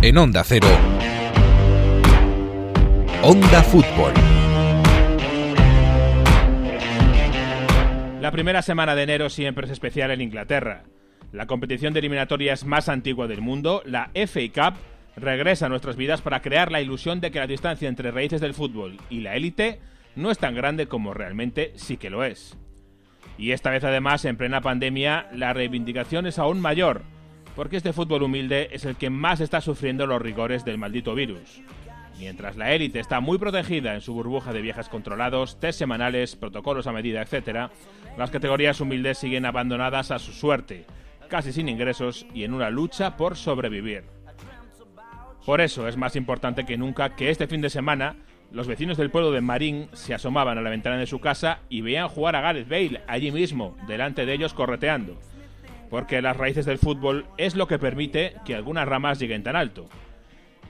En Onda Cero. Onda Fútbol. La primera semana de enero siempre es especial en Inglaterra. La competición de eliminatorias más antigua del mundo, la FA Cup, regresa a nuestras vidas para crear la ilusión de que la distancia entre raíces del fútbol y la élite no es tan grande como realmente sí que lo es. Y esta vez además, en plena pandemia, la reivindicación es aún mayor, porque este fútbol humilde es el que más está sufriendo los rigores del maldito virus. Mientras la élite está muy protegida en su burbuja de viajes controlados, test semanales, protocolos a medida, etc., las categorías humildes siguen abandonadas a su suerte, casi sin ingresos y en una lucha por sobrevivir. Por eso es más importante que nunca que este fin de semana los vecinos del pueblo de Marín se asomaban a la ventana de su casa y veían jugar a Gareth Bale allí mismo, delante de ellos correteando. Porque las raíces del fútbol es lo que permite que algunas ramas lleguen tan alto.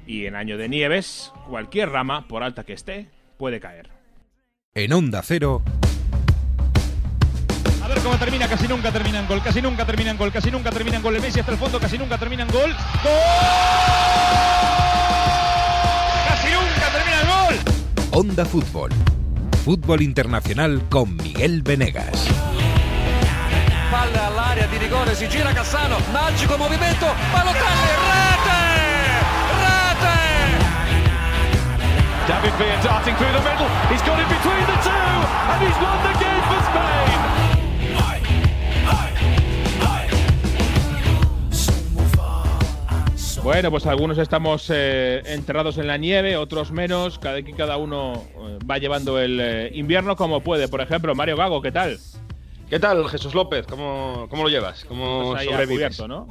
Y en año de nieves, cualquier rama, por alta que esté, puede caer. En Onda Cero. A ver cómo termina, casi nunca termina en gol, casi nunca termina en gol, casi nunca termina en gol. El Messi hasta el fondo, casi nunca termina en gol. ¡Gol! Casi nunca termina el gol. Onda Fútbol. Fútbol internacional con Miguel Venegas. Gira Cassano, rete! Rete! David darting through the middle. He's got it between the two, and he's won the game for Spain. Bueno, pues algunos estamos eh, enterrados en la nieve, otros menos. Cada, cada uno eh, va llevando el eh, invierno como puede. Por ejemplo, Mario Gago, ¿qué tal? ¿Qué tal, Jesús López? ¿Cómo, cómo lo llevas? ¿Cómo Pues sobrevives? ¿no?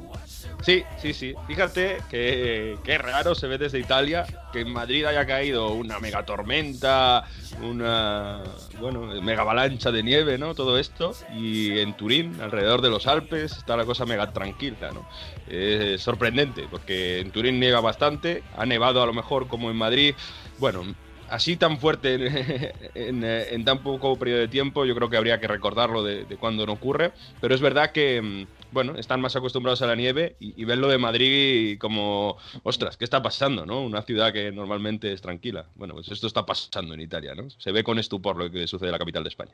Sí, sí, sí. Fíjate que, que raro se ve desde Italia que en Madrid haya caído una mega tormenta, una bueno, mega avalancha de nieve, ¿no? Todo esto. Y en Turín, alrededor de los Alpes, está la cosa mega tranquila, ¿no? Es sorprendente, porque en Turín nieva bastante, ha nevado a lo mejor como en Madrid. Bueno, así tan fuerte eh, en tan poco periodo de tiempo, yo creo que habría que recordarlo de, cuando no ocurre. Pero es verdad que, mm, bueno, están más acostumbrados a la nieve y, y verlo de Madrid como, ostras, ¿qué está pasando, no? Una ciudad que normalmente es tranquila. Bueno, pues esto está pasando en Italia, ¿no? Se ve con estupor lo que sucede en la capital de España.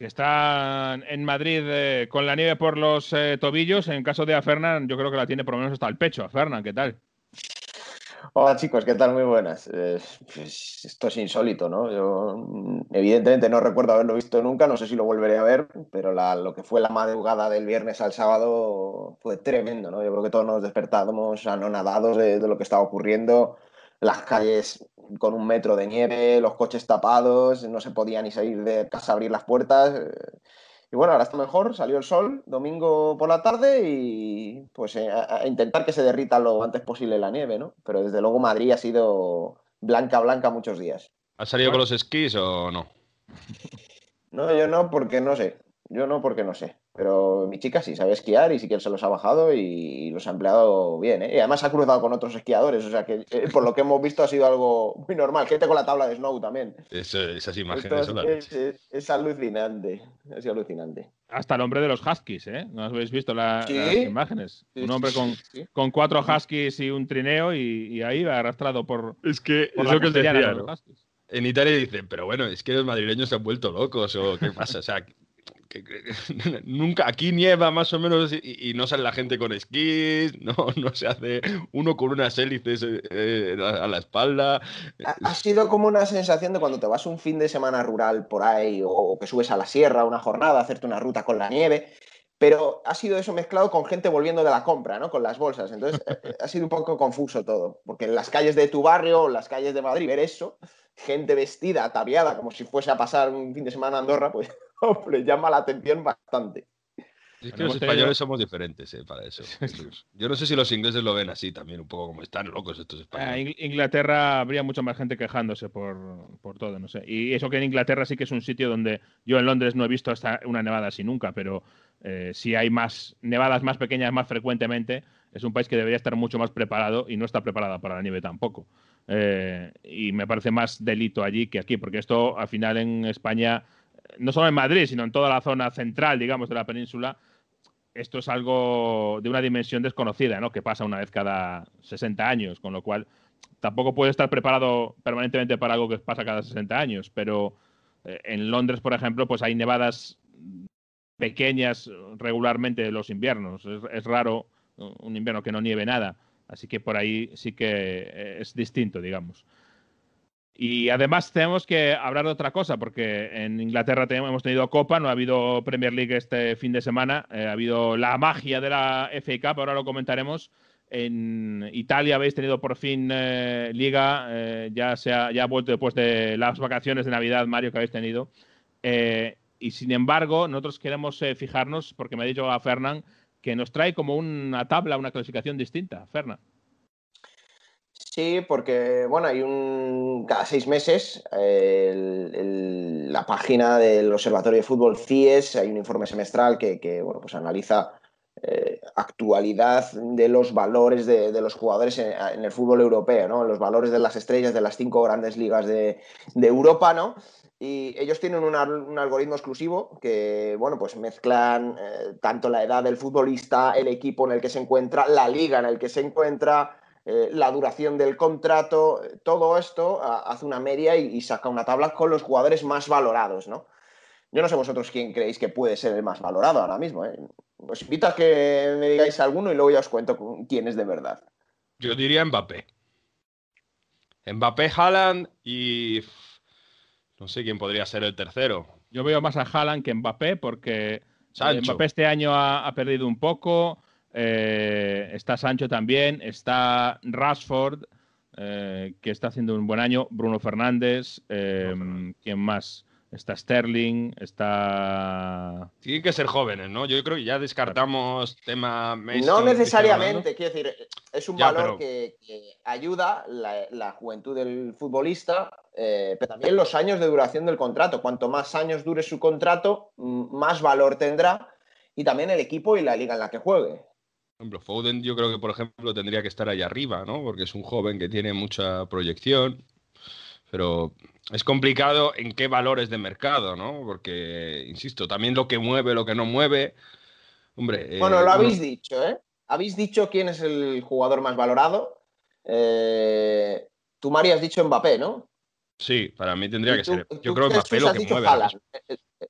Que están en Madrid eh, con la nieve por los eh, tobillos. En caso de Afernan, yo creo que la tiene por lo menos hasta el pecho. Afernan, ¿qué tal? Hola chicos, ¿qué tal? Muy buenas. Eh, pues esto es insólito, ¿no? Yo mm, evidentemente no recuerdo haberlo visto nunca, no sé si lo volveré a ver, pero la- lo que fue la madrugada del viernes al sábado fue tremendo, ¿no? Yo creo que todos nos despertábamos anonadados de, lo que estaba ocurriendo, las calles con un metro de nieve, los coches tapados, no se podía ni salir de casa abrir las puertas. Y bueno, ahora está mejor, salió el sol domingo por la tarde y pues eh, a, a intentar que se derrita lo antes posible la nieve, ¿no? Pero desde luego Madrid ha sido blanca, blanca muchos días. ¿Has salido con los esquís o no? No, yo no, porque no sé. Yo no, porque no sé. Pero mi chica sí sabe esquiar y sí que se los ha bajado y los ha empleado bien, ¿eh? Y además ha cruzado con otros esquiadores, o sea que eh, por lo que hemos visto ha sido algo muy normal. Gente con la tabla de snow también. Es- esas imágenes son la es, leche. es- es alucinante, alucinante. Hasta el hombre de los Huskies, ¿eh? ¿No habéis visto la- Sí. las imágenes? Sí, un hombre con, sí. con cuatro Huskies y un trineo y, y ahí va arrastrado por, Es que por es lo que os decía. En Italia dicen, pero bueno, es que los madrileños se han vuelto locos o qué pasa, o sea, nunca aquí nieva más o menos y, no sale la gente con esquís, no, no se hace uno con unas hélices eh, eh, a la espalda. Ha, sido como una sensación de cuando te vas un fin de semana rural por ahí o que subes a la sierra una jornada hacerte una ruta con la nieve, pero ha sido eso mezclado con gente volviendo de la compra, ¿no? Con las bolsas. Entonces eh, ha sido un poco confuso todo, porque en las calles de tu barrio en las calles de Madrid ver eso, gente vestida, ataviada, como si fuese a pasar un fin de semana a Andorra, pues hombre, llama la atención bastante. Es que Bueno, los españoles somos diferentes eh, para eso. Yo no sé si los ingleses lo ven así también, un poco como están locos estos Ah, españoles. Ing- Inglaterra habría mucha más gente quejándose por, por todo, no sé. Y eso que en Inglaterra sí que es un sitio donde yo en Londres no he visto hasta una nevada así nunca, pero eh, si hay más nevadas más pequeñas más frecuentemente, es un país que debería estar mucho más preparado y no está preparada para la nieve tampoco. Eh, y me parece más delito allí que aquí, porque esto al final en España, no solo en Madrid, sino en toda la zona central, digamos, de la península, esto es algo de una dimensión desconocida, ¿no? Que pasa una vez cada 60 años, con lo cual tampoco puede estar preparado permanentemente para algo que pasa cada 60 años, pero eh, en Londres, por ejemplo, pues hay nevadas pequeñas regularmente los inviernos. Es, raro un invierno que no nieve nada, así que por ahí sí que eh, es distinto, digamos. Y además tenemos que hablar de otra cosa, porque en Inglaterra hemos tenido Copa, no ha habido Premier League este fin de semana, eh, ha habido la magia de la FA Cup, ahora lo comentaremos. En Italia habéis tenido por fin eh, Liga, eh, ya, se ha, ya ha vuelto después de las vacaciones de Navidad, Mario, que habéis tenido. y sin embargo, nosotros queremos fijarnos, porque me ha dicho a Fernán, que nos trae como una tabla, una clasificación distinta. Fernán. Sí, porque bueno, hay un cada seis meses la página del Observatorio de Fútbol CIES, hay un informe semestral que, bueno, pues analiza eh, actualidad de los valores de, los jugadores en, el fútbol europeo, ¿no? Los valores de las estrellas de las cinco grandes ligas de, Europa, ¿no? Y ellos tienen un, algoritmo exclusivo que, bueno, pues mezclan eh, tanto la edad del futbolista, el equipo en el que se encuentra, la liga en el que se encuentra, eh, la duración del contrato, todo esto hace una media y, saca una tabla con los jugadores más valorados, ¿no? Yo no sé vosotros quién creéis que puede ser el más valorado ahora mismo. ¿eh? Os invito a que me digáis alguno y luego ya os cuento quién es de verdad. Yo diría Mbappé. Mbappé, Haaland y no sé quién podría ser el tercero. Yo veo más a Haaland que Mbappé porque Mbappé este año ha perdido un poco. Eh, está Sancho también, está Rashford, eh, que está haciendo un buen año, Bruno Fernández, eh, ¿quién más? Está Sterling, está... Tienen que ser jóvenes, ¿no? Yo creo que ya descartamos tema No necesariamente, quiero decir, es un valor que, ayuda la, juventud del futbolista, pero también los años de duración del contrato. Cuanto más años dure su contrato, más valor tendrá y también el equipo y la liga en la que juegue ejemplo, Foden yo creo que, por ejemplo, tendría que estar ahí arriba, ¿no? Porque es un joven que tiene mucha proyección, pero es complicado en qué valores de mercado, ¿no? Porque, insisto, también lo que mueve, lo que no mueve. Hombre. Bueno, lo eh, habéis dicho, ¿eh? Habéis dicho quién es el jugador más valorado. Eh, tú, María, has dicho Mbappé, ¿no? Sí, para mí tendría que ser. Yo creo que Mbappé lo que mueve.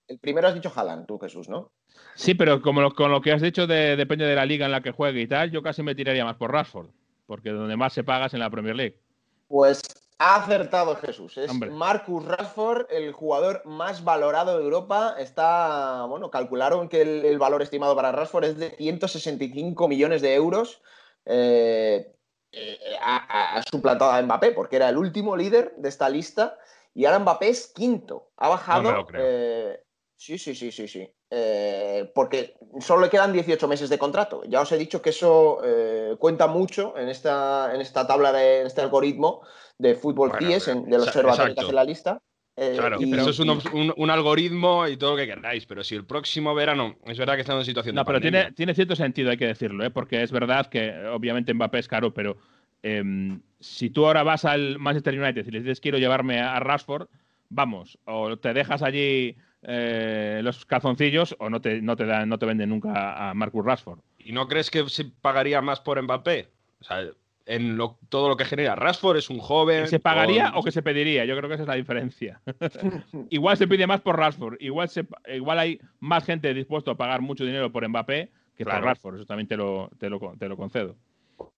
El, primero has dicho Haaland, tú, Jesús, ¿no? Sí, pero como con lo que has dicho depende de la liga en la que juegue y tal, yo casi me tiraría más por Rashford, porque donde más se paga es en la Premier League. Pues ha acertado Jesús. Es Marcus Rashford, el jugador más valorado de Europa. Está, bueno, calcularon que el, valor estimado para Rashford es de 165 millones de euros. Eh, eh, ha, suplantado a Mbappé porque era el último líder de esta lista y ahora Mbappé es quinto. Ha bajado. Eh, sí, sí, sí, sí, sí. Eh, porque solo le quedan 18 meses de contrato. Ya os he dicho que eso eh, cuenta mucho en esta, en esta tabla, de este algoritmo de fútbol bueno, de los observatorio que hace la lista. Eh, claro, pero eso es un, algoritmo y todo lo que queráis, pero si el próximo verano es verdad que estamos en situación no, pero tiene, tiene, cierto sentido, hay que decirlo, porque es verdad que obviamente Mbappé es caro, pero em, si tú ahora vas al Manchester United y le dices quiero llevarme a Rashford, vamos, o te dejas allí eh, los calzoncillos o no te, no te, dan, no te venden nunca a Marcus Rashford. ¿Y no crees que se pagaría más por Mbappé? O sea, en todo lo que genera. Rashford es un joven. ¿Se pagaría o que se pediría? Yo creo que esa es la diferencia. igual se pide más por Rashford. Igual, se, igual hay más gente dispuesto a pagar mucho dinero por Mbappé que por Rashford. Eso también te lo, te lo, concedo.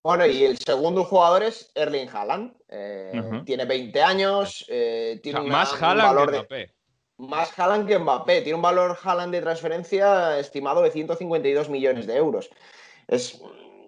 Bueno, y el segundo jugador es Erling Haaland. Eh, tiene 20 años. Eh, tiene más Haaland que Mbappé. Más Haaland que Mbappé. Tiene un valor Haaland de transferencia estimado de 152 millones de euros. Es,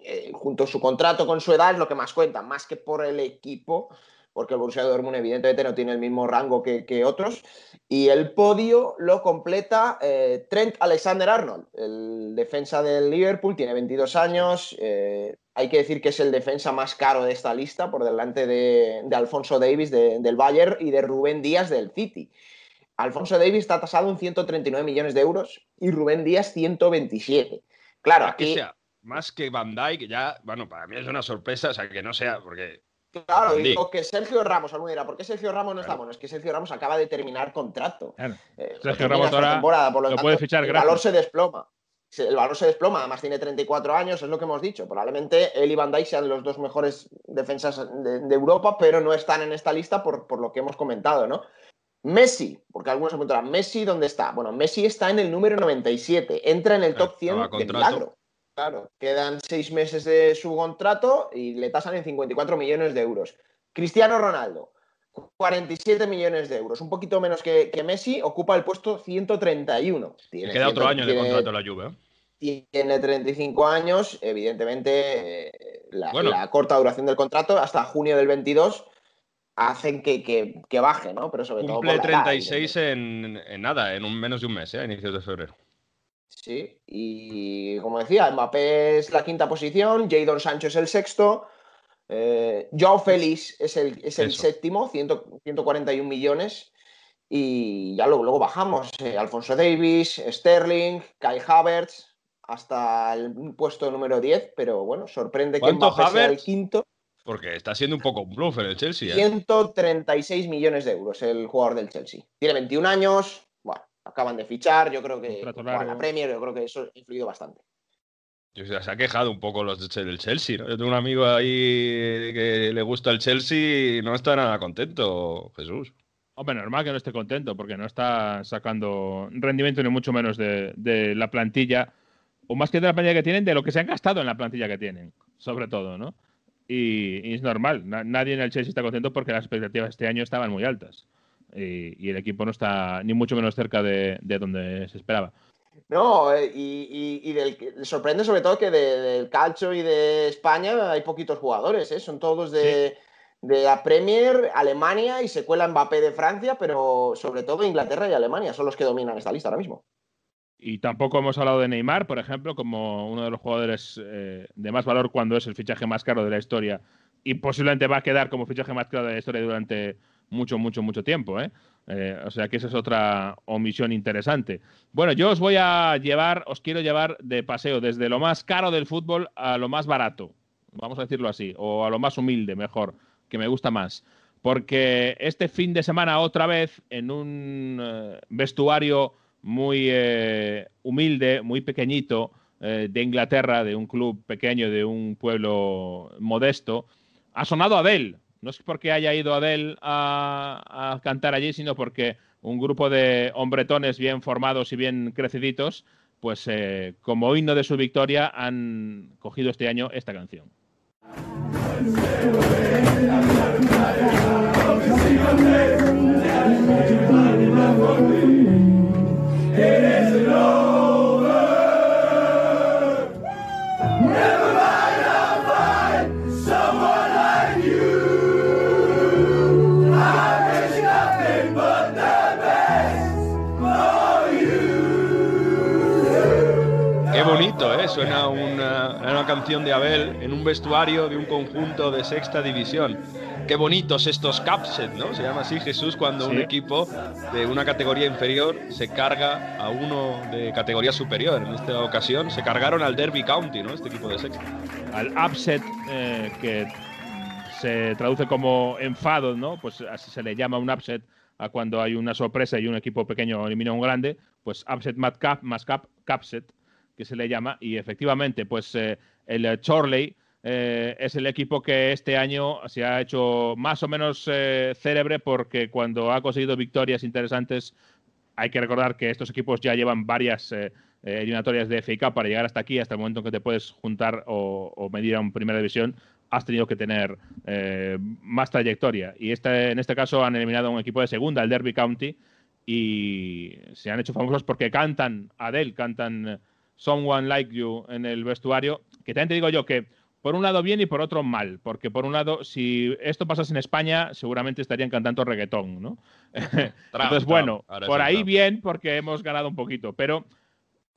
eh, junto a su contrato con su edad, es lo que más cuenta, más que por el equipo, porque el Borussia Dortmund evidentemente no tiene el mismo rango que, otros. Y el podio lo completa eh, Trent Alexander-Arnold, el defensa del Liverpool, tiene 22 años. Eh, hay que decir que es el defensa más caro de esta lista, por delante de, Alfonso Davis del Bayern y de Rubén Díaz del City. Alfonso Davis está tasado en 139 millones de euros y Rubén Díaz 127. Claro, aquí... Que sea más que Van Dijk, ya, bueno, para mí es una sorpresa, o sea, que no sea, porque... Claro, digo que Sergio Ramos, alguno dirá, ¿por qué Sergio Ramos no está? Bueno, es que Sergio Ramos acaba de terminar contrato. Eh, Sergio Ramos ahora por lo, puede fichar El valor se desploma. el valor se desploma, además tiene 34 años, es lo que hemos dicho. Probablemente él y Van Dijk sean los dos mejores defensas de, Europa, pero no están en esta lista por, por, lo que hemos comentado, ¿no? Messi, porque algunos se preguntarán, ¿Messi dónde está? Bueno, Messi está en el número 97, entra en el top 100 de milagro. Claro, quedan seis meses de su contrato y le tasan en 54 millones de euros. Cristiano Ronaldo, 47 millones de euros, un poquito menos que, Messi, ocupa el puesto 131. Tiene queda otro año de contrato la Juve. ¿eh? Tiene 35 años, evidentemente eh, la, corta duración del contrato hasta junio del 22 hacen que, baje, ¿no? Pero sobre Cumple todo. Cumple 36 en, nada, en un, menos de un mes, ¿eh? a inicios de febrero. Sí, y como decía, Mbappé es la quinta posición, Jadon Sancho es el sexto, eh, Joao Félix es el, es el séptimo, 141 millones. Y ya luego, luego bajamos. Eh, Alfonso Davis, Sterling, Kai Havertz, hasta el puesto número 10. Pero bueno, sorprende que Mbappé sea el quinto. Porque está siendo un poco un bluff en el Chelsea. 136 ¿eh? millones de euros el jugador del Chelsea. Tiene 21 años. Acaban de fichar. Yo creo que. la Premier, yo creo que eso ha influido bastante se ha quejado un poco los del Chelsea. ¿no? Yo tengo un amigo ahí que le gusta el Chelsea y no está nada contento, Jesús. Hombre, normal que no esté contento porque no está sacando rendimiento ni mucho menos de, la plantilla, o más que de la plantilla que tienen, de lo que se han gastado en la plantilla que tienen, sobre todo, ¿no? Y, es normal, nadie en el Chelsea está contento porque las expectativas este año estaban muy altas y, el equipo no está ni mucho menos cerca de donde se esperaba. No, eh, y, y, del, sorprende sobre todo que del calcio y de España hay poquitos jugadores, ¿eh? son todos de, la Premier, Alemania y se cuela Mbappé de Francia, pero sobre todo Inglaterra y Alemania son los que dominan esta lista ahora mismo. Y tampoco hemos hablado de Neymar, por ejemplo, como uno de los jugadores eh, de más valor cuando es el fichaje más caro de la historia y posiblemente va a quedar como fichaje más caro de la historia durante mucho, mucho, mucho tiempo. ¿eh? Eh, o sea que esa es otra omisión interesante. Bueno, yo os voy a llevar, os quiero llevar de paseo desde lo más caro del fútbol a lo más barato, vamos a decirlo así, o a lo más humilde, mejor, que me gusta más. Porque este fin de semana, otra vez, en un eh, vestuario muy eh, humilde, muy pequeñito, de Inglaterra, de un club pequeño, de un pueblo modesto, ha sonado Adele no es porque haya ido Adele a, cantar allí, sino porque un grupo de hombretones bien formados y bien creciditos, pues eh, como himno de su victoria han cogido este año esta canción. Suena una, canción de Abel en un vestuario de un conjunto de sexta división. Qué bonitos estos capset, ¿no? Se llama así Jesús cuando un equipo de una categoría inferior se carga a uno de categoría superior. En esta ocasión se cargaron al Derby County, ¿no? Este equipo de sexta. Al upset, eh, que se traduce como enfado, ¿no? Pues así se le llama un upset a cuando hay una sorpresa y un equipo pequeño elimina a un grande, pues upset más cap, más cap, capset que se le llama, y efectivamente, pues eh, el Chorley eh, es el equipo que este año se ha hecho más o menos eh, célebre porque cuando ha conseguido victorias interesantes, hay que recordar que estos equipos ya llevan varias eliminatorias de FA para llegar hasta aquí, hasta el momento en que te puedes juntar o, medir a un primera división, has tenido que tener más trayectoria. Y este, en este caso han eliminado a un equipo de segunda, el Derby County, y se han hecho famosos porque cantan Adele, cantan Someone Like You en el vestuario, que también te digo yo que por un lado bien y por otro mal, porque por un lado, si esto pasase en España, seguramente estarían cantando reggaetón, ¿no? Entonces, bueno, por ahí bien, porque hemos ganado un poquito, pero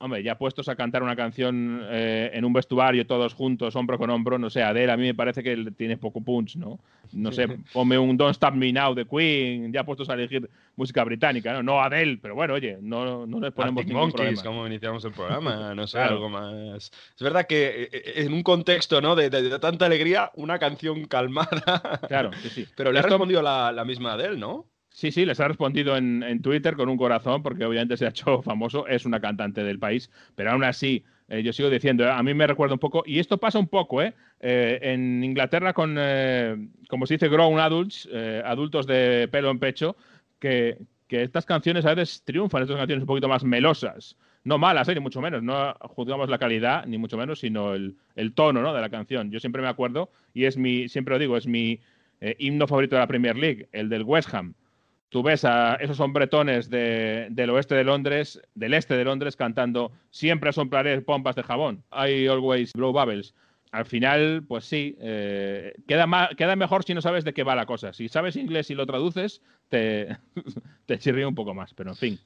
Hombre, ya puestos a cantar una canción eh, en un vestuario todos juntos, hombro con hombro, no sé, Adele a mí me parece que tiene poco punch, ¿no? No sé, ponme un Don't Stop Me Now de Queen, ya puestos a elegir música británica, ¿no? No Adele, pero bueno, oye, no, no les ponemos ningún Monkeys, como iniciamos el programa, no sé, algo más. Es verdad que eh, eh, en un contexto, ¿no? De, tanta alegría, una canción calmada. Claro, sí, sí. pero le ha respondido la, la misma Adele, ¿no? Sí, sí, les ha respondido en, Twitter con un corazón, porque obviamente se ha hecho famoso, es una cantante del país, pero aún así, eh, yo sigo diciendo, a mí me recuerda un poco, y esto pasa un poco, ¿eh? eh en Inglaterra con, eh, como se dice, grown adults, adultos de pelo en pecho, que, que, estas canciones a veces triunfan, estas canciones un poquito más melosas, no malas, ni mucho menos, no juzgamos la calidad, ni mucho menos, sino el, el tono ¿no? de la canción. Yo siempre me acuerdo, y es mi, siempre lo digo, es mi himno favorito de la Premier League, el del West Ham tú ves a esos hombretones del oeste de Londres, del este de Londres, cantando Siempre soplaré pompas de jabón. I always blow bubbles. Al final, pues sí, eh, queda, queda mejor si no sabes de qué va la cosa. Si sabes inglés y lo traduces, te, te un poco más, pero en fin.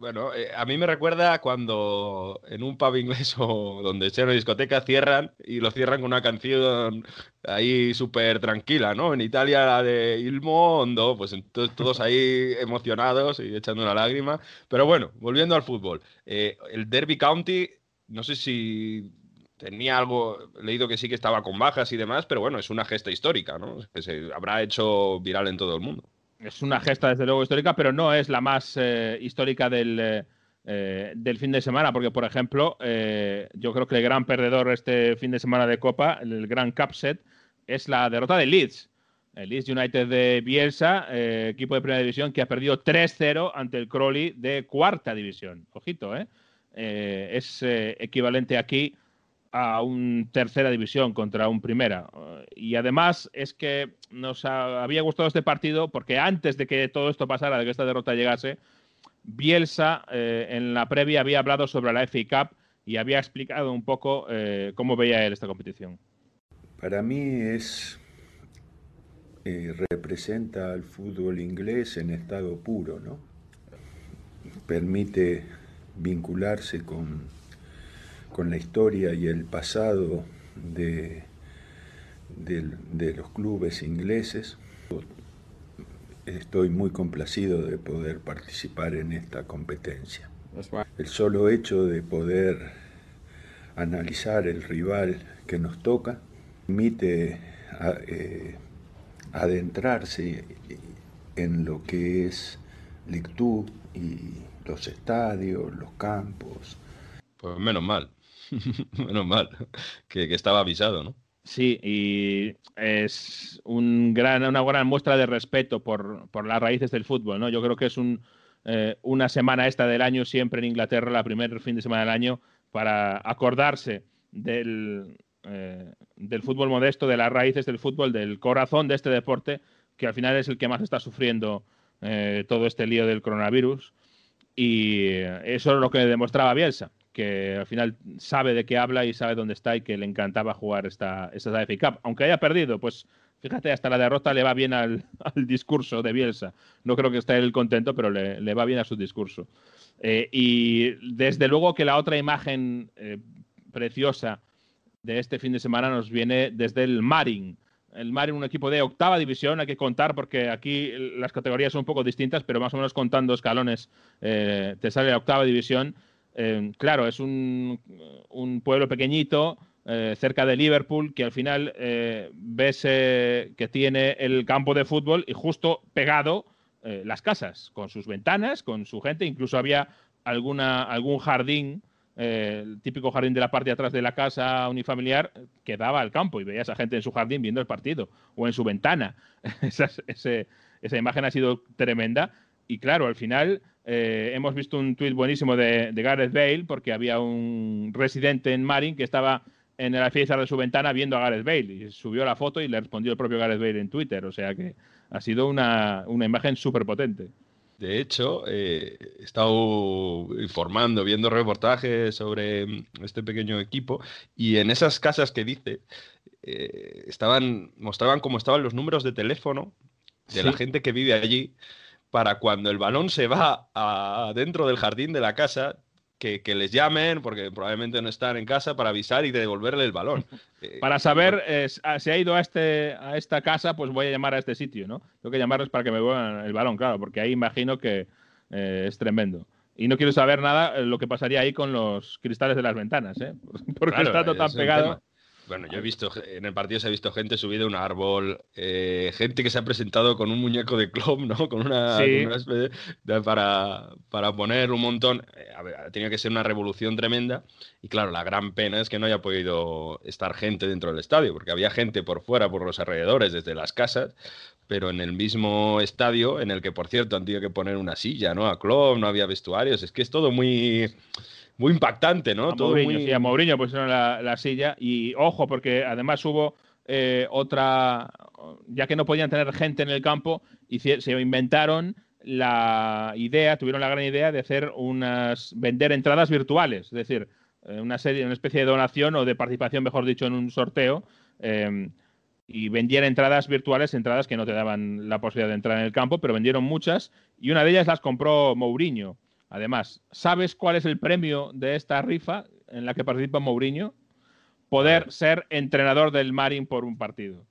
Bueno, eh, a mí me recuerda cuando en un pub inglés o donde sea una discoteca cierran y lo cierran con una canción ahí súper tranquila, ¿no? En Italia la de Il Mondo, pues entonces todos ahí emocionados y echando una lágrima. Pero bueno, volviendo al fútbol. Eh, el Derby County, no sé si tenía algo, leído que sí que estaba con bajas y demás, pero bueno, es una gesta histórica, ¿no? Que se habrá hecho viral en todo el mundo es una gesta desde luego histórica, pero no es la más eh, histórica del, eh, eh, del, fin de semana, porque por ejemplo, yo creo que el gran perdedor este fin de semana de Copa, el gran Cupset, es la derrota de Leeds. El Leeds United de Bielsa, equipo de primera división, que ha perdido 3-0 ante el Crowley de cuarta división. Ojito, ¿eh? es equivalente aquí a un tercera división contra un primera. Y además es que nos había gustado este partido porque antes de que todo esto pasara, de que esta derrota llegase, Bielsa eh, en la previa había hablado sobre la FA Cup y había explicado un poco eh, cómo veía él esta competición. Para mí es eh, representa al fútbol inglés en estado puro, ¿no? Permite vincularse con con la historia y el pasado de, de, los clubes ingleses. Estoy muy complacido de poder participar en esta competencia. El solo hecho de poder analizar el rival que nos toca permite eh, adentrarse en lo que es lectura y los estadios, los campos. Pues menos mal. Menos mal, que, estaba avisado, ¿no? Sí, y es una gran muestra de respeto por, las raíces del fútbol, ¿no? Yo creo que es eh, una semana esta del año, siempre en Inglaterra, la primer fin de semana del año, para acordarse del, eh, del fútbol modesto, de las raíces del fútbol, del corazón de este deporte, que al final es el que más está sufriendo eh, todo este lío del coronavirus. Y eso es lo que demostraba Bielsa que al final sabe de qué habla y sabe dónde está y que le encantaba jugar esta, esta FA Cup. Aunque haya perdido, pues fíjate, hasta la derrota le va bien al, discurso de Bielsa. No creo que esté él contento, pero le, va bien a su discurso. Eh, y desde luego que la otra imagen eh, preciosa de este fin de semana nos viene desde el Marin. El Marin, un equipo de octava división, hay que contar porque aquí las categorías son un poco distintas, pero más o menos contando escalones eh, te sale la octava división eh, claro, es un, pueblo pequeñito eh, cerca de Liverpool que al final eh, ves que tiene el campo de fútbol y justo pegado las casas, con sus ventanas, con su gente. Incluso había alguna, algún jardín, el típico jardín de la parte de atrás de la casa unifamiliar, que daba al campo y veías a gente en su jardín viendo el partido o en su ventana. esa imagen ha sido tremenda. Y claro, al final eh, hemos visto un tuit buenísimo de, Gareth Bale, porque había un residente en Marin que estaba en la fiesta de su ventana viendo a Gareth Bale y subió la foto y le respondió el propio Gareth Bale en Twitter. O sea que ha sido una, imagen súper potente. De hecho, eh, he estado informando, viendo reportajes sobre este pequeño equipo y en esas casas que dice, eh, estaban, mostraban cómo estaban los números de teléfono de la gente que vive allí para cuando el balón se va dentro del jardín de la casa, que, les llamen, porque probablemente no están en casa, para avisar y devolverle el balón. Eh, para saber ah, si ha ido a, este, a esta casa, pues voy a llamar a este sitio, ¿no? Tengo que llamarles para que me vuelvan el balón, claro, porque ahí imagino que eh, es tremendo. Y no quiero saber nada eh, lo que pasaría ahí con los cristales de las ventanas, ¿eh? Porque está todo tan pegado. Bueno, yo he visto, en el partido se ha visto gente subida a un árbol, eh, gente que se ha presentado con un muñeco de club, ¿no? Con una, especie de, para, para, poner un montón. Eh, a ver, ha tenido que ser una revolución tremenda. Y claro, la gran pena es que no haya podido estar gente dentro del estadio, porque había gente por fuera, por los alrededores, desde las casas, pero en el mismo estadio, en el que, por cierto, han tenido que poner una silla, ¿no? A club, no había vestuarios. Es que es todo muy muy impactante, ¿no? A Todo Mourinho, sí, a Mourinho pusieron la, la, silla y ojo, porque además hubo eh, otra, ya que no podían tener gente en el campo, y se inventaron la idea, tuvieron la gran idea de hacer unas, vender entradas virtuales, es decir, eh, una serie, una especie de donación o de participación, mejor dicho, en un sorteo. Eh, y vendían entradas virtuales, entradas que no te daban la posibilidad de entrar en el campo, pero vendieron muchas y una de ellas las compró Mourinho. Además, ¿sabes cuál es el premio de esta rifa en la que participa Mourinho? Poder ser entrenador del Marin por un partido.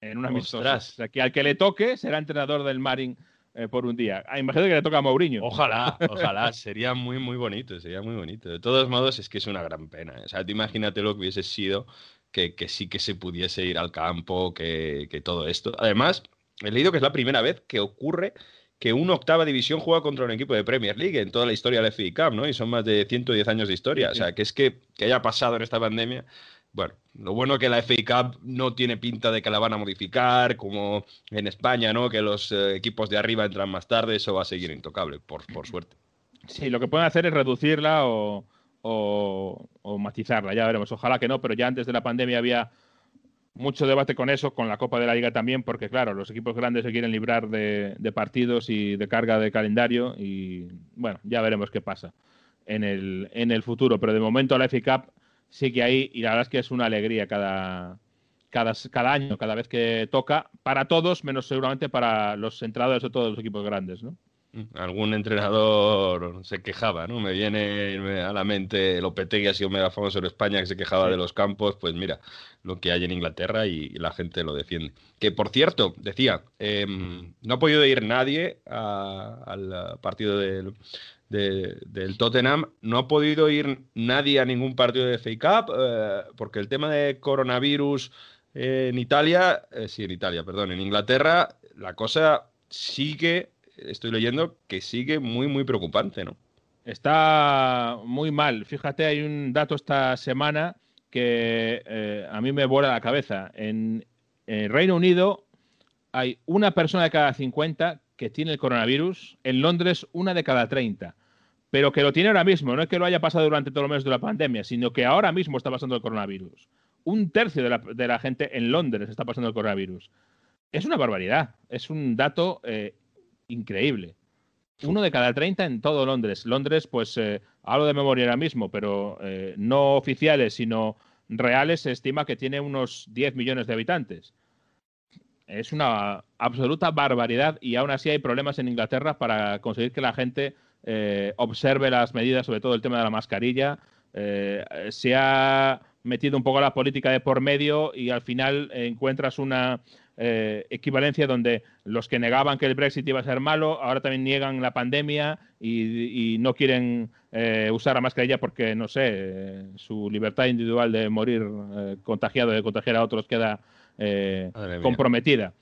En una amistosa. O sea, que al que le toque será entrenador del Marin eh, por un día. Ah, imagínate que le toca a Mourinho. Ojalá, ojalá. sería muy, muy bonito. Sería muy bonito. De todos modos, es que es una gran pena. O sea, imagínate lo que hubiese sido que, sí que se pudiese ir al campo, que, que todo esto. Además, he leído que es la primera vez que ocurre que una octava división juega contra un equipo de Premier League en toda la historia del FA Cup, ¿no? Y son más de 110 años de historia. O sea, que es que, que haya pasado en esta pandemia. Bueno, lo bueno es que la FA Cup no tiene pinta de que la van a modificar, como en España, ¿no? Que los eh, equipos de arriba entran más tarde, eso va a seguir intocable, por, por suerte. Sí, lo que pueden hacer es reducirla o, o matizarla, ya veremos. Ojalá que no, pero ya antes de la pandemia había mucho debate con eso, con la Copa de la Liga también, porque claro, los equipos grandes se quieren librar de, partidos y de carga de calendario y bueno, ya veremos qué pasa en el, en el futuro. Pero de momento la FA Cup hay y la verdad es que es una alegría cada, cada, cada año, cada vez que toca, para todos, menos seguramente para los entrenadores de todos los equipos grandes, ¿no? Algún entrenador se quejaba, ¿no? Me viene a la mente Lopetegui, ha sido mega famoso en España, que se quejaba de los campos, pues mira, lo que hay en Inglaterra y, la gente lo defiende. Que por cierto, decía, em, no ha podido ir nadie al partido del, del, Tottenham, no ha podido ir nadie a ningún partido de FA Cup, eh, porque el tema de coronavirus en Italia, eh, sí, en Italia, perdón, en Inglaterra, la cosa sigue estoy leyendo que sigue muy, muy preocupante, ¿no? Está muy mal. Fíjate, hay un dato esta semana que eh, a mí me vuela la cabeza. En, Reino Unido hay una persona de cada 50 que tiene el coronavirus, en Londres una de cada 30, pero que lo tiene ahora mismo, no es que lo haya pasado durante todos los meses de la pandemia, sino que ahora mismo está pasando el coronavirus. Un tercio de la, gente en Londres está pasando el coronavirus. Es una barbaridad, es un dato eh, increíble. Uno de cada 30 en todo Londres. Londres, pues eh, hablo de memoria ahora mismo, pero eh, no oficiales, sino reales, se estima que tiene unos 10 millones de habitantes. Es una absoluta barbaridad y aún así hay problemas en Inglaterra para conseguir que la gente eh, observe las medidas, sobre todo el tema de la mascarilla. se ha metido un poco la política de por medio y al final encuentras una eh, equivalencia donde los que negaban que el Brexit iba a ser malo, ahora también niegan la pandemia y, no quieren eh, usar la mascarilla porque, no sé, eh, su libertad individual de morir contagiado, de contagiar a otros queda comprometida.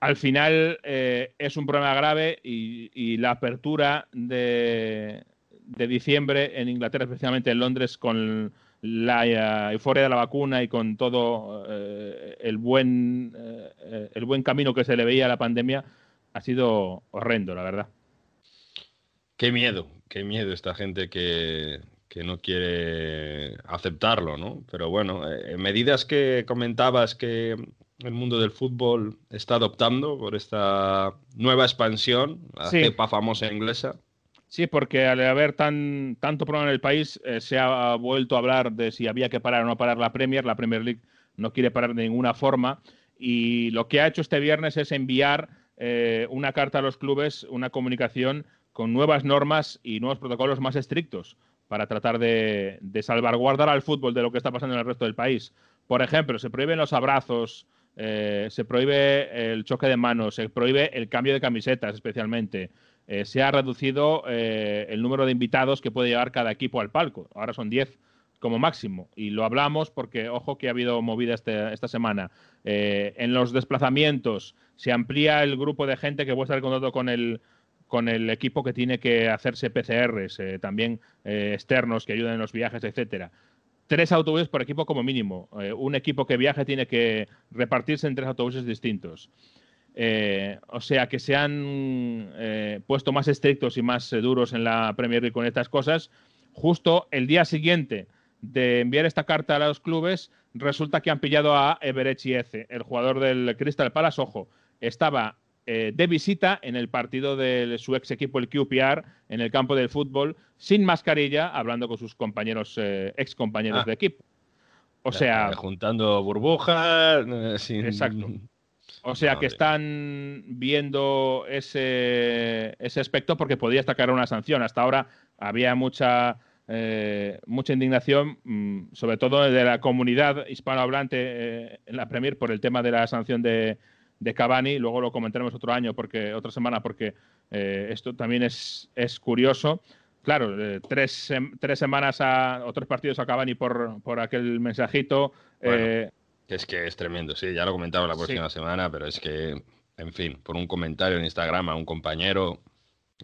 Al final es un problema grave y, la apertura de, de diciembre en Inglaterra, especialmente en Londres, con la eh, euforia de la vacuna y con todo eh, el, buen, eh, el buen camino que se le veía a la pandemia, ha sido horrendo, la verdad. Qué miedo, qué miedo esta gente que, que no quiere aceptarlo, ¿no? Pero bueno, en medidas que comentabas que el mundo del fútbol está adoptando por esta nueva expansión, la cepa famosa inglesa. Sí, porque al haber tan, tanto problema en el país, eh, se ha vuelto a hablar de si había que parar o no parar la Premier. La Premier League no quiere parar de ninguna forma. Y lo que ha hecho este viernes es enviar eh, una carta a los clubes, una comunicación con nuevas normas y nuevos protocolos más estrictos para tratar de, salvaguardar al fútbol de lo que está pasando en el resto del país. Por ejemplo, se prohíben los abrazos, eh, se prohíbe el choque de manos, se prohíbe el cambio de camisetas especialmente. Eh, se ha reducido eh, el número de invitados que puede llevar cada equipo al palco. Ahora son 10 como máximo. Y lo hablamos porque, ojo, que ha habido movida este, esta semana. Eh, en los desplazamientos se amplía el grupo de gente que puede estar en contacto con el, con el equipo que tiene que hacerse PCRs, también externos que ayuden en los viajes, etcétera. Tres autobuses por equipo como mínimo. un equipo que viaje tiene que repartirse en tres autobuses distintos. O sea que se han puesto más estrictos y más duros en la Premier League con estas cosas. Justo el día siguiente de enviar esta carta a los clubes, resulta que han pillado a Everett el jugador del Crystal Palace. Ojo, estaba eh, de visita en el partido de su ex equipo, el QPR, en el campo del fútbol, sin mascarilla, hablando con sus compañeros, eh, ex compañeros ah. de equipo. O sea. Juntando burbujas. Eh, sin... Exacto. O sea que están viendo ese, ese aspecto porque podría destacar una sanción. Hasta ahora había mucha eh, mucha indignación, mm, sobre todo de la comunidad hispanohablante eh, en la Premier por el tema de la sanción de, de, Cavani. Luego lo comentaremos otro año, porque otra semana, porque eh, esto también es, es curioso. Claro, tres, tres, semanas a, o tres partidos a Cavani por, por aquel mensajito. Es que es tremendo, sí, ya lo comentaba la próxima semana, pero es que, en fin, por un comentario en Instagram a un compañero,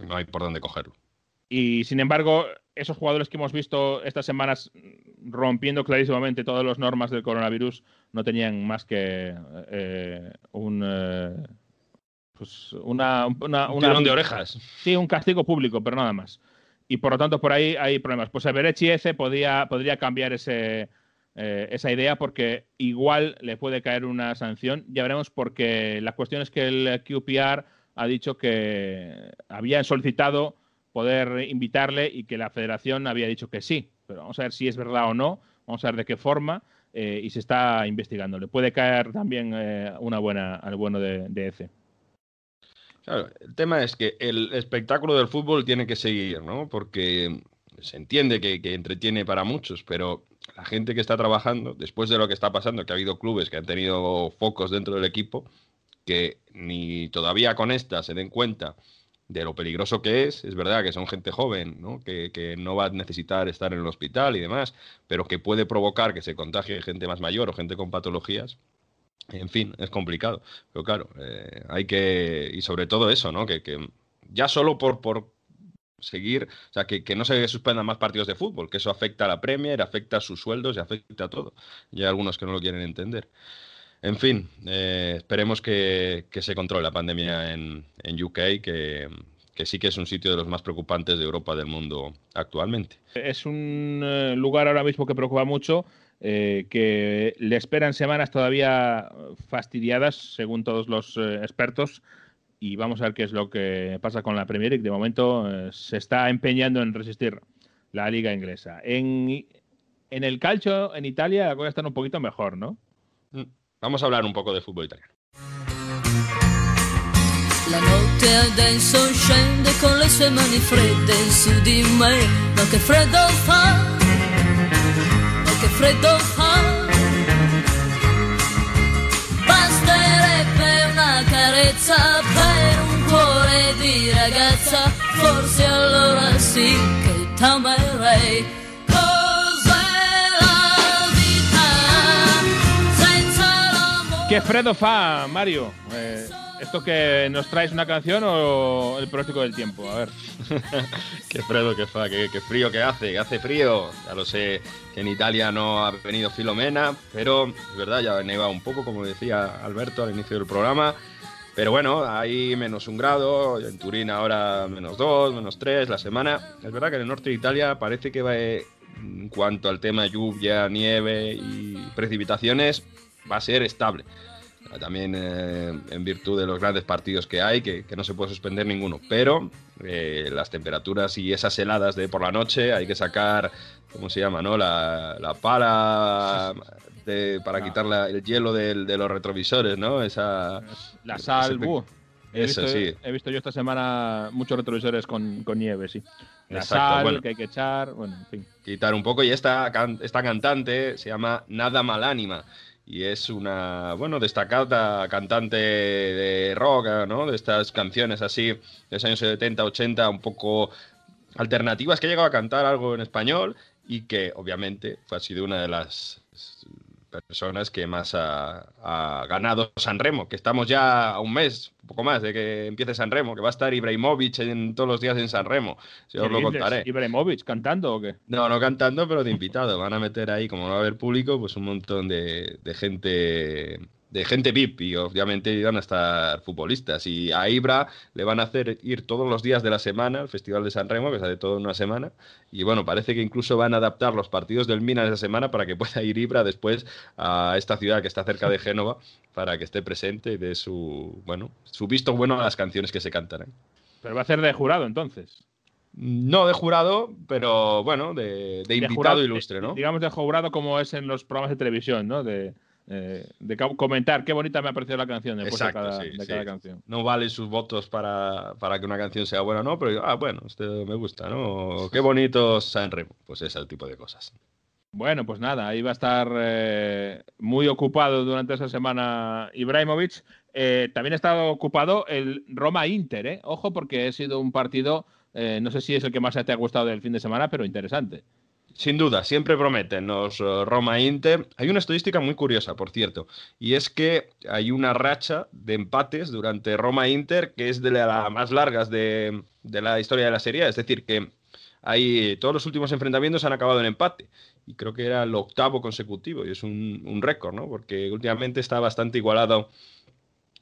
no hay por dónde cogerlo. Y sin embargo, esos jugadores que hemos visto estas semanas rompiendo clarísimamente todas las normas del coronavirus no tenían más que eh, un. Eh, pues una, una, un de orejas. Sí, un castigo público, pero nada más. Y por lo tanto, por ahí hay problemas. Pues Everechi ese podría, podría cambiar ese, eh, esa idea porque igual le puede caer una sanción. Ya veremos, porque la cuestión es que el QPR ha dicho que habían solicitado poder invitarle y que la federación había dicho que sí. Pero vamos a ver si es verdad o no, vamos a ver de qué forma eh, y se está investigando. Le puede caer también eh, una buena al bueno de, de. Claro, el tema es que el espectáculo del fútbol tiene que seguir, ¿no? Porque se entiende que, que, entretiene para muchos, pero la gente que está trabajando, después de lo que está pasando, que ha habido clubes que han tenido focos dentro del equipo, que ni todavía con esta se den cuenta de lo peligroso que es. Es verdad que son gente joven, ¿no? Que, no va a necesitar estar en el hospital y demás, pero que puede provocar que se contagie gente más mayor o gente con patologías. En fin, es complicado. Pero claro, eh, hay que. Y sobre todo eso, ¿no? Que, ya solo por, por seguir, o sea, que, no se suspendan más partidos de fútbol, que eso afecta a la Premier, afecta a sus sueldos y afecta a todo. Y hay algunos que no lo quieren entender. En fin, eh, esperemos que, se controle la pandemia en, UK, que, sí que es un sitio de los más preocupantes de Europa del mundo actualmente. Es un eh, lugar ahora mismo que preocupa mucho, eh, que le esperan semanas todavía fastidiadas, según todos los expertos, y vamos a ver qué es lo que pasa con la Premier League. De momento se está empeñando en resistir la liga inglesa. En, en el calcio, en Italia, la cosa está un poquito mejor, ¿no? Mm. Vamos a hablar un poco de fútbol italiano. La notte adesso scende con le sue mani fredde su di me, ma che freddo fa, ma che freddo fa. Basterebbe una carezza cuore di ragazza, forse allora sì che t'amerei. ¿Qué Fredo fa, Mario? Eh, ¿Esto que nos traes una canción o el pronóstico del tiempo? A ver. qué Fredo que fa, qué, frío que hace, que hace frío. Ya lo sé que en Italia no ha venido Filomena, pero es verdad, ya neva un poco, como decía Alberto al inicio del programa. Pero bueno, hay menos un grado, en Turín ahora menos dos, menos tres la semana. Es verdad que en el norte de Italia parece que va, en cuanto al tema lluvia, nieve y precipitaciones, va a ser estable. También eh, en virtud de los grandes partidos que hay, que, no se puede suspender ninguno. Pero eh, las temperaturas y esas heladas de por la noche hay que sacar, ¿cómo se llama? no La, la pala para quitar el hielo de, los retrovisores, ¿no? Esa, la sal, He Eso visto, sí. He visto yo esta semana muchos retrovisores con, nieve, sí. La sal que hay que echar, bueno, en fin. Quitar un poco. Y esta, esta cantante se llama Nada Malánima y es una, bueno, destacada cantante de rock, ¿no? De estas canciones así de los años 70, 80, un poco alternativas, que ha llegado a cantar algo en español y que obviamente ha sido una de las personas que más ha, ganado San Remo, que estamos ya a un mes, un poco más de que empiece San Remo, que va a estar Ibrahimovic en todos los días en San Remo. Si os lo contaré. ¿Ibrahimovic cantando o qué? No, no cantando, pero de invitado. Van a meter ahí, como no va a haber público, pues un montón de, de gente de gente VIP y obviamente iban a estar futbolistas. Y a Ibra le van a hacer ir todos los días de la semana al Festival de San Remo, que sale toda una semana. Y bueno, parece que incluso van a adaptar los partidos del Mina esa semana para que pueda ir Ibra después a esta ciudad que está cerca de Génova para que esté presente y dé su, bueno, su visto bueno a las canciones que se cantan. ¿eh? Pero va a ser de jurado entonces. No de jurado, pero bueno, de, invitado ilustre, ¿no? Digamos de jurado como es en los programas de televisión, ¿no? De, eh, de comentar qué bonita me ha parecido la canción después de, cada, canción. No vale sus votos para, que una canción sea buena o no, pero ah, bueno, este me gusta, ¿no? Qué bonito San Remo. Pues es el tipo de cosas. Bueno, pues nada, ahí va a estar eh, muy ocupado durante esa semana Ibrahimovic. Eh, también ha estado ocupado el Roma-Inter, ¿eh? Ojo, porque ha sido un partido, no sé si es el que más te ha gustado del fin de semana, pero interesante. Sin duda, siempre prometen los eh, Roma Inter. Hay una estadística muy curiosa, por cierto, y es que hay una racha de empates durante Roma Inter que es de las más largas de, la historia de la Serie. Es decir, que hay, todos los últimos enfrentamientos han acabado en empate. Y creo que era el octavo consecutivo, y es un, un récord, ¿no? Porque últimamente está bastante igualado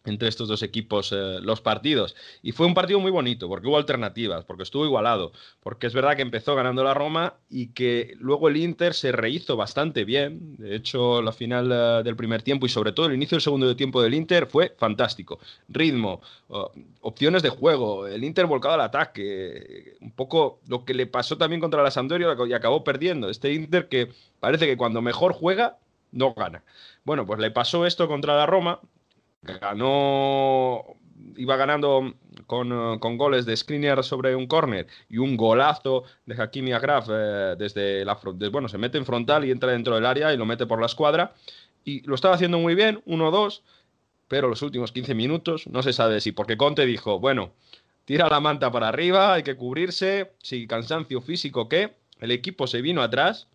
entre estos dos equipos eh, los partidos. Y fue un partido muy bonito, porque hubo alternativas, porque estuvo igualado, porque es verdad que empezó ganando la Roma y que luego el Inter se rehizo bastante bien. De hecho, la final eh, del primer tiempo y sobre todo el inicio del segundo tiempo del Inter fue fantástico. Ritmo, opciones de juego, el Inter volcado al ataque, un poco lo que le pasó también contra la Sampdoria y acabó perdiendo. Este Inter que parece que cuando mejor juega, no gana. Bueno, pues le pasó esto contra la Roma, ganó, iba ganando con, con, goles de Skriniar sobre un córner y un golazo de Hakimi Agraf eh, desde la bueno, se mete en frontal y entra dentro del área y lo mete por la escuadra. Y lo estaba haciendo muy bien, 1-2, pero los últimos 15 minutos no se sabe si porque Conte dijo, bueno, tira la manta para arriba, hay que cubrirse, si cansancio físico qué, el equipo se vino atrás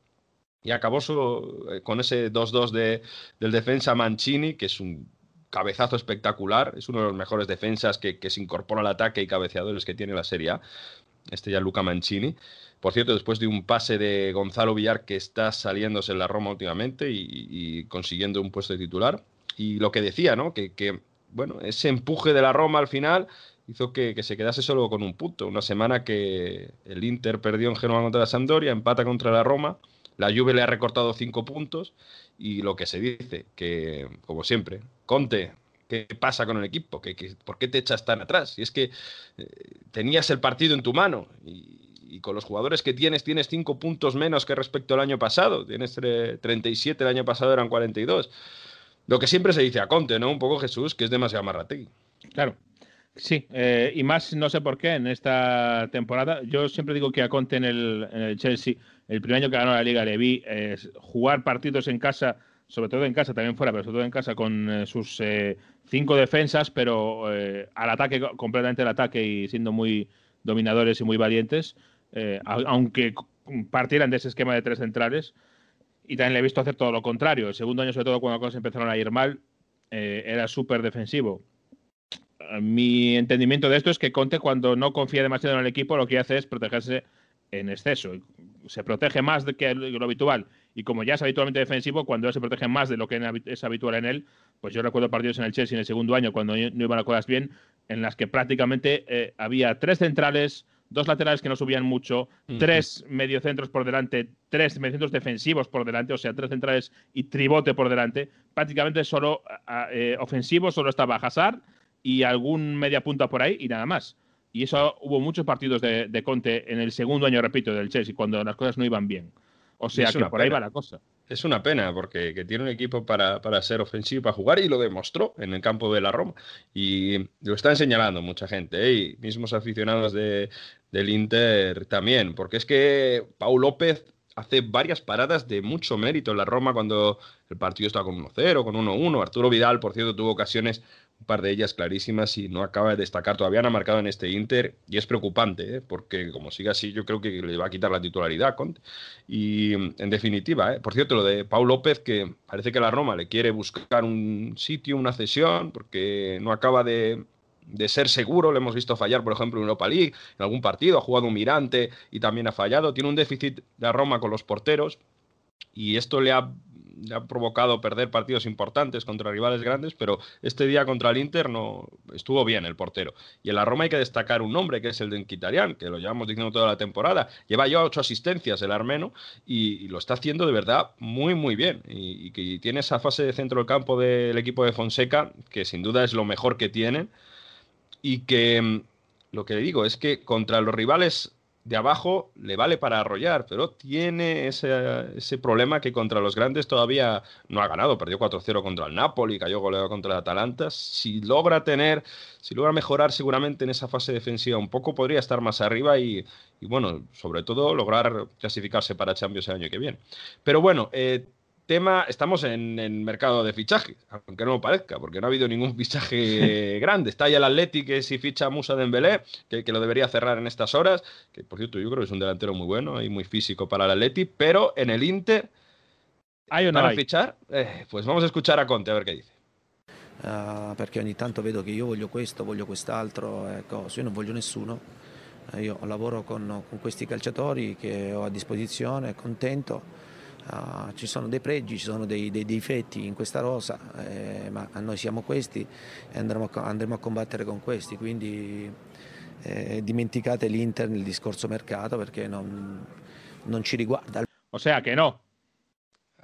y acabó su, eh, con ese 2-2 de, del defensa Mancini, que es un cabezazo espectacular. Es uno de los mejores defensas que, se incorpora al ataque y cabeceadores que tiene la Serie A. Este ya Luca Mancini. Por cierto, después de un pase de Gonzalo Villar que está saliéndose en la Roma últimamente y, consiguiendo un puesto de titular. Y lo que decía, ¿no? Que, bueno, ese empuje de la Roma al final hizo que, se quedase solo con un punto. Una semana que el Inter perdió en Genoa contra la Sampdoria, empata contra la Roma. La Juve le ha recortado cinco puntos y lo que se dice, que como siempre, Conte, ¿qué pasa con el equipo? ¿Qué, por qué te echas tan atrás? Y es que eh, tenías el partido en tu mano y, con los jugadores que tienes, tienes cinco puntos menos que respecto al año pasado. Tienes 37, el año pasado eran 42. Lo que siempre se dice a Conte, ¿no? Un poco Jesús, que es demasiado marrategui. Claro. Sí, eh, y más no sé por qué en esta temporada. Yo siempre digo que a Conte en el Chelsea el primer año que ganó la liga le vi jugar partidos en casa, sobre todo en casa, también fuera, pero sobre todo en casa con eh, sus eh, cinco defensas, pero eh, al ataque, completamente al ataque y siendo muy dominadores y muy valientes, aunque partieran de ese esquema de tres centrales. Y también le he visto hacer todo lo contrario. El segundo año, sobre todo cuando las cosas empezaron a ir mal, era súper defensivo. Mi entendimiento de esto es que Conte, cuando no confía demasiado en el equipo, lo que hace es protegerse en exceso. Se protege más de que lo habitual. Y como ya es habitualmente defensivo, cuando él se protege más de lo que es habitual en él, pues yo recuerdo partidos en el Chelsea en el segundo año, cuando no iban las cosas bien, en las que prácticamente eh, había tres centrales, dos laterales que no subían mucho, tres mediocentros por delante, tres mediocentros defensivos por delante, o sea, tres centrales y tribote por delante. Prácticamente solo eh, ofensivo, solo estaba Hazard y algún media punta por ahí y nada más. Y eso hubo muchos partidos de, Conte en el segundo año, repito, del Chelsea, cuando las cosas no iban bien. O sea que por ahí va la cosa. Es una pena, porque tiene un equipo para, ser ofensivo, para jugar, y lo demostró en el campo de la Roma. Y lo están señalando mucha gente, ¿eh? y mismos aficionados de, del Inter también, porque es que Paul López hace varias paradas de mucho mérito en la Roma cuando el partido está con 1-0, con 1-1. Arturo Vidal, por cierto, tuvo ocasiones, un par de ellas clarísimas y no acaba de destacar. Todavía no ha marcado en este Inter y es preocupante, ¿eh? porque como siga así, yo creo que le va a quitar la titularidad Conte. Y en definitiva, ¿eh? por cierto, lo de Paul López, que parece que la Roma le quiere buscar un sitio, una cesión, porque no acaba de de ser seguro, le hemos visto fallar, por ejemplo, en Europa League, en algún partido, ha jugado un Mirante y también ha fallado, tiene un déficit de Roma con los porteros y esto le ha, provocado perder partidos importantes contra rivales grandes, pero este día contra el Inter no estuvo bien el portero. Y en la Roma hay que destacar un nombre, que es el de Enquitarian, que lo llevamos diciendo toda la temporada. Lleva ya ocho asistencias el armeno y, lo está haciendo de verdad muy, muy bien. Y, y que tiene esa fase de centro del campo del equipo de Fonseca, que sin duda es lo mejor que tienen y que mm, lo que le digo es que contra los rivales de abajo le vale para arrollar, pero tiene ese, problema que contra los grandes todavía no ha ganado. Perdió 4-0 contra el Napoli, cayó goleado contra el Atalanta. Si logra tener, si logra mejorar seguramente en esa fase defensiva un poco, podría estar más arriba y, bueno, sobre todo lograr clasificarse para Champions el año que viene. Pero bueno, eh, tema, estamos en el mercado de fichaje, aunque no lo parezca, porque no ha habido ningún fichaje grande. Está ahí el Atleti que si ficha a Musa Dembélé, que, que lo debería cerrar en estas horas, que por cierto yo creo que es un delantero muy bueno y muy físico para el Atleti, pero en el Inter ¿Hay o no a fichar? Eh, pues vamos a escuchar a Conte a ver qué dice. Uh, perché ogni tanto vedo che io voglio questo, voglio quest'altro, ecco, io non voglio nessuno. Eh, io lavoro con, con questi calciatori che ho a disposizione, contento Uh, ci sono dei pregi, ci sono dei, dei difetti in questa rosa, eh, ma noi siamo questi e andremo a, andremo a combattere con questi, quindi eh, dimenticate l'Inter nel discorso mercato perché non, non ci riguarda. O sea que no.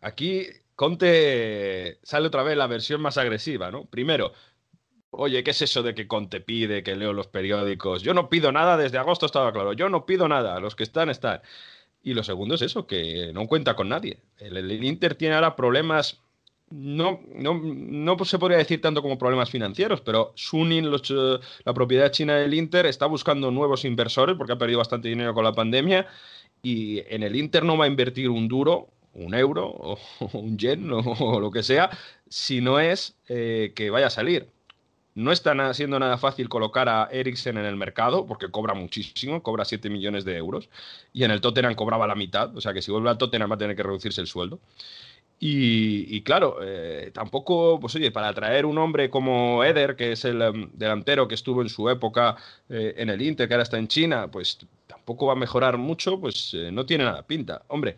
Aquí Conte sale otra vez la versión más agresiva, ¿no? Primero, Oye, ¿qué es eso de que Conte pide, que leo los periódicos? Yo no pido nada, desde agosto estaba claro. Yo no pido nada, los que están, están. Y lo segundo es eso, que no cuenta con nadie. El, Inter tiene ahora problemas, no, no, no, se podría decir tanto como problemas financieros, pero Sunin, eh, la propiedad china del Inter, está buscando nuevos inversores porque ha perdido bastante dinero con la pandemia y en el Inter no va a invertir un duro, un euro o, un yen o, lo que sea, si no es eh, que vaya a salir. No está siendo nada fácil colocar a Eriksen en el mercado porque cobra muchísimo, cobra 7 millones de euros y en el Tottenham cobraba la mitad, o sea que si vuelve al Tottenham va a tener que reducirse el sueldo. Y, claro, eh, tampoco, pues oye, para traer un hombre como Eder, que es el em, delantero que estuvo en su época eh, en el Inter, que ahora está en China, pues tampoco va a mejorar mucho, pues eh, no tiene nada pinta. Hombre,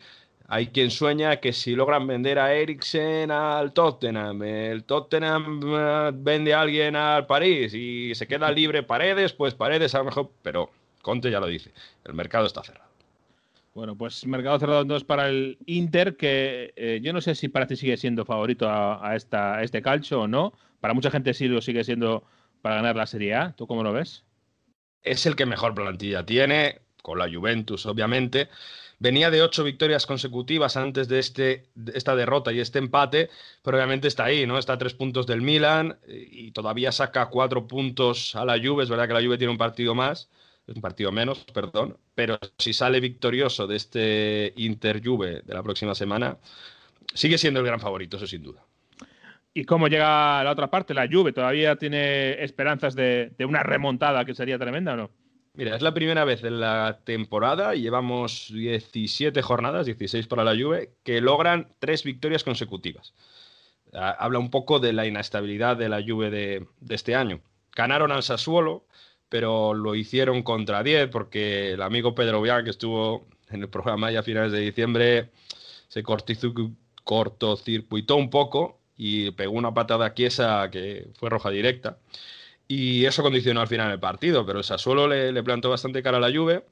hay quien sueña que si logran vender a Eriksen al Tottenham, el Tottenham eh, vende a alguien al París y se queda libre Paredes, pues Paredes a lo mejor, pero Conte ya lo dice, el mercado está cerrado. Bueno, pues mercado cerrado entonces para el Inter, que eh, yo no sé si para ti sigue siendo favorito a, esta, este calcio o no. Para mucha gente sí lo sigue siendo para ganar la Serie A. ¿Tú cómo lo ves? Es el que mejor plantilla tiene, con la Juventus obviamente. Venía de ocho victorias consecutivas antes de, este, esta derrota y este empate, pero obviamente está ahí, ¿no? Está a tres puntos del Milan y todavía saca cuatro puntos a la Juve. Es verdad que la Juve tiene un partido más, un partido menos, perdón, pero si sale victorioso de este Inter Juve de la próxima semana, sigue siendo el gran favorito, eso sin duda. ¿Y cómo llega a la otra parte? ¿La Juve todavía tiene esperanzas de una remontada que sería tremenda o no? Mira, es la primera vez en la temporada llevamos 17 jornadas, 16 para la Juve, que logran tres victorias consecutivas. Habla un poco de la inestabilidad de la Juve de, este año. Ganaron al Sassuolo, pero lo hicieron contra 10 porque el amigo Pedro Bian, que estuvo en el programa ya a finales de diciembre, se cortocircuitó un poco y pegó una patada a Chiesa que fue roja directa. Y eso condicionó al final el partido, pero el Sassuolo le, plantó bastante cara a la Juve,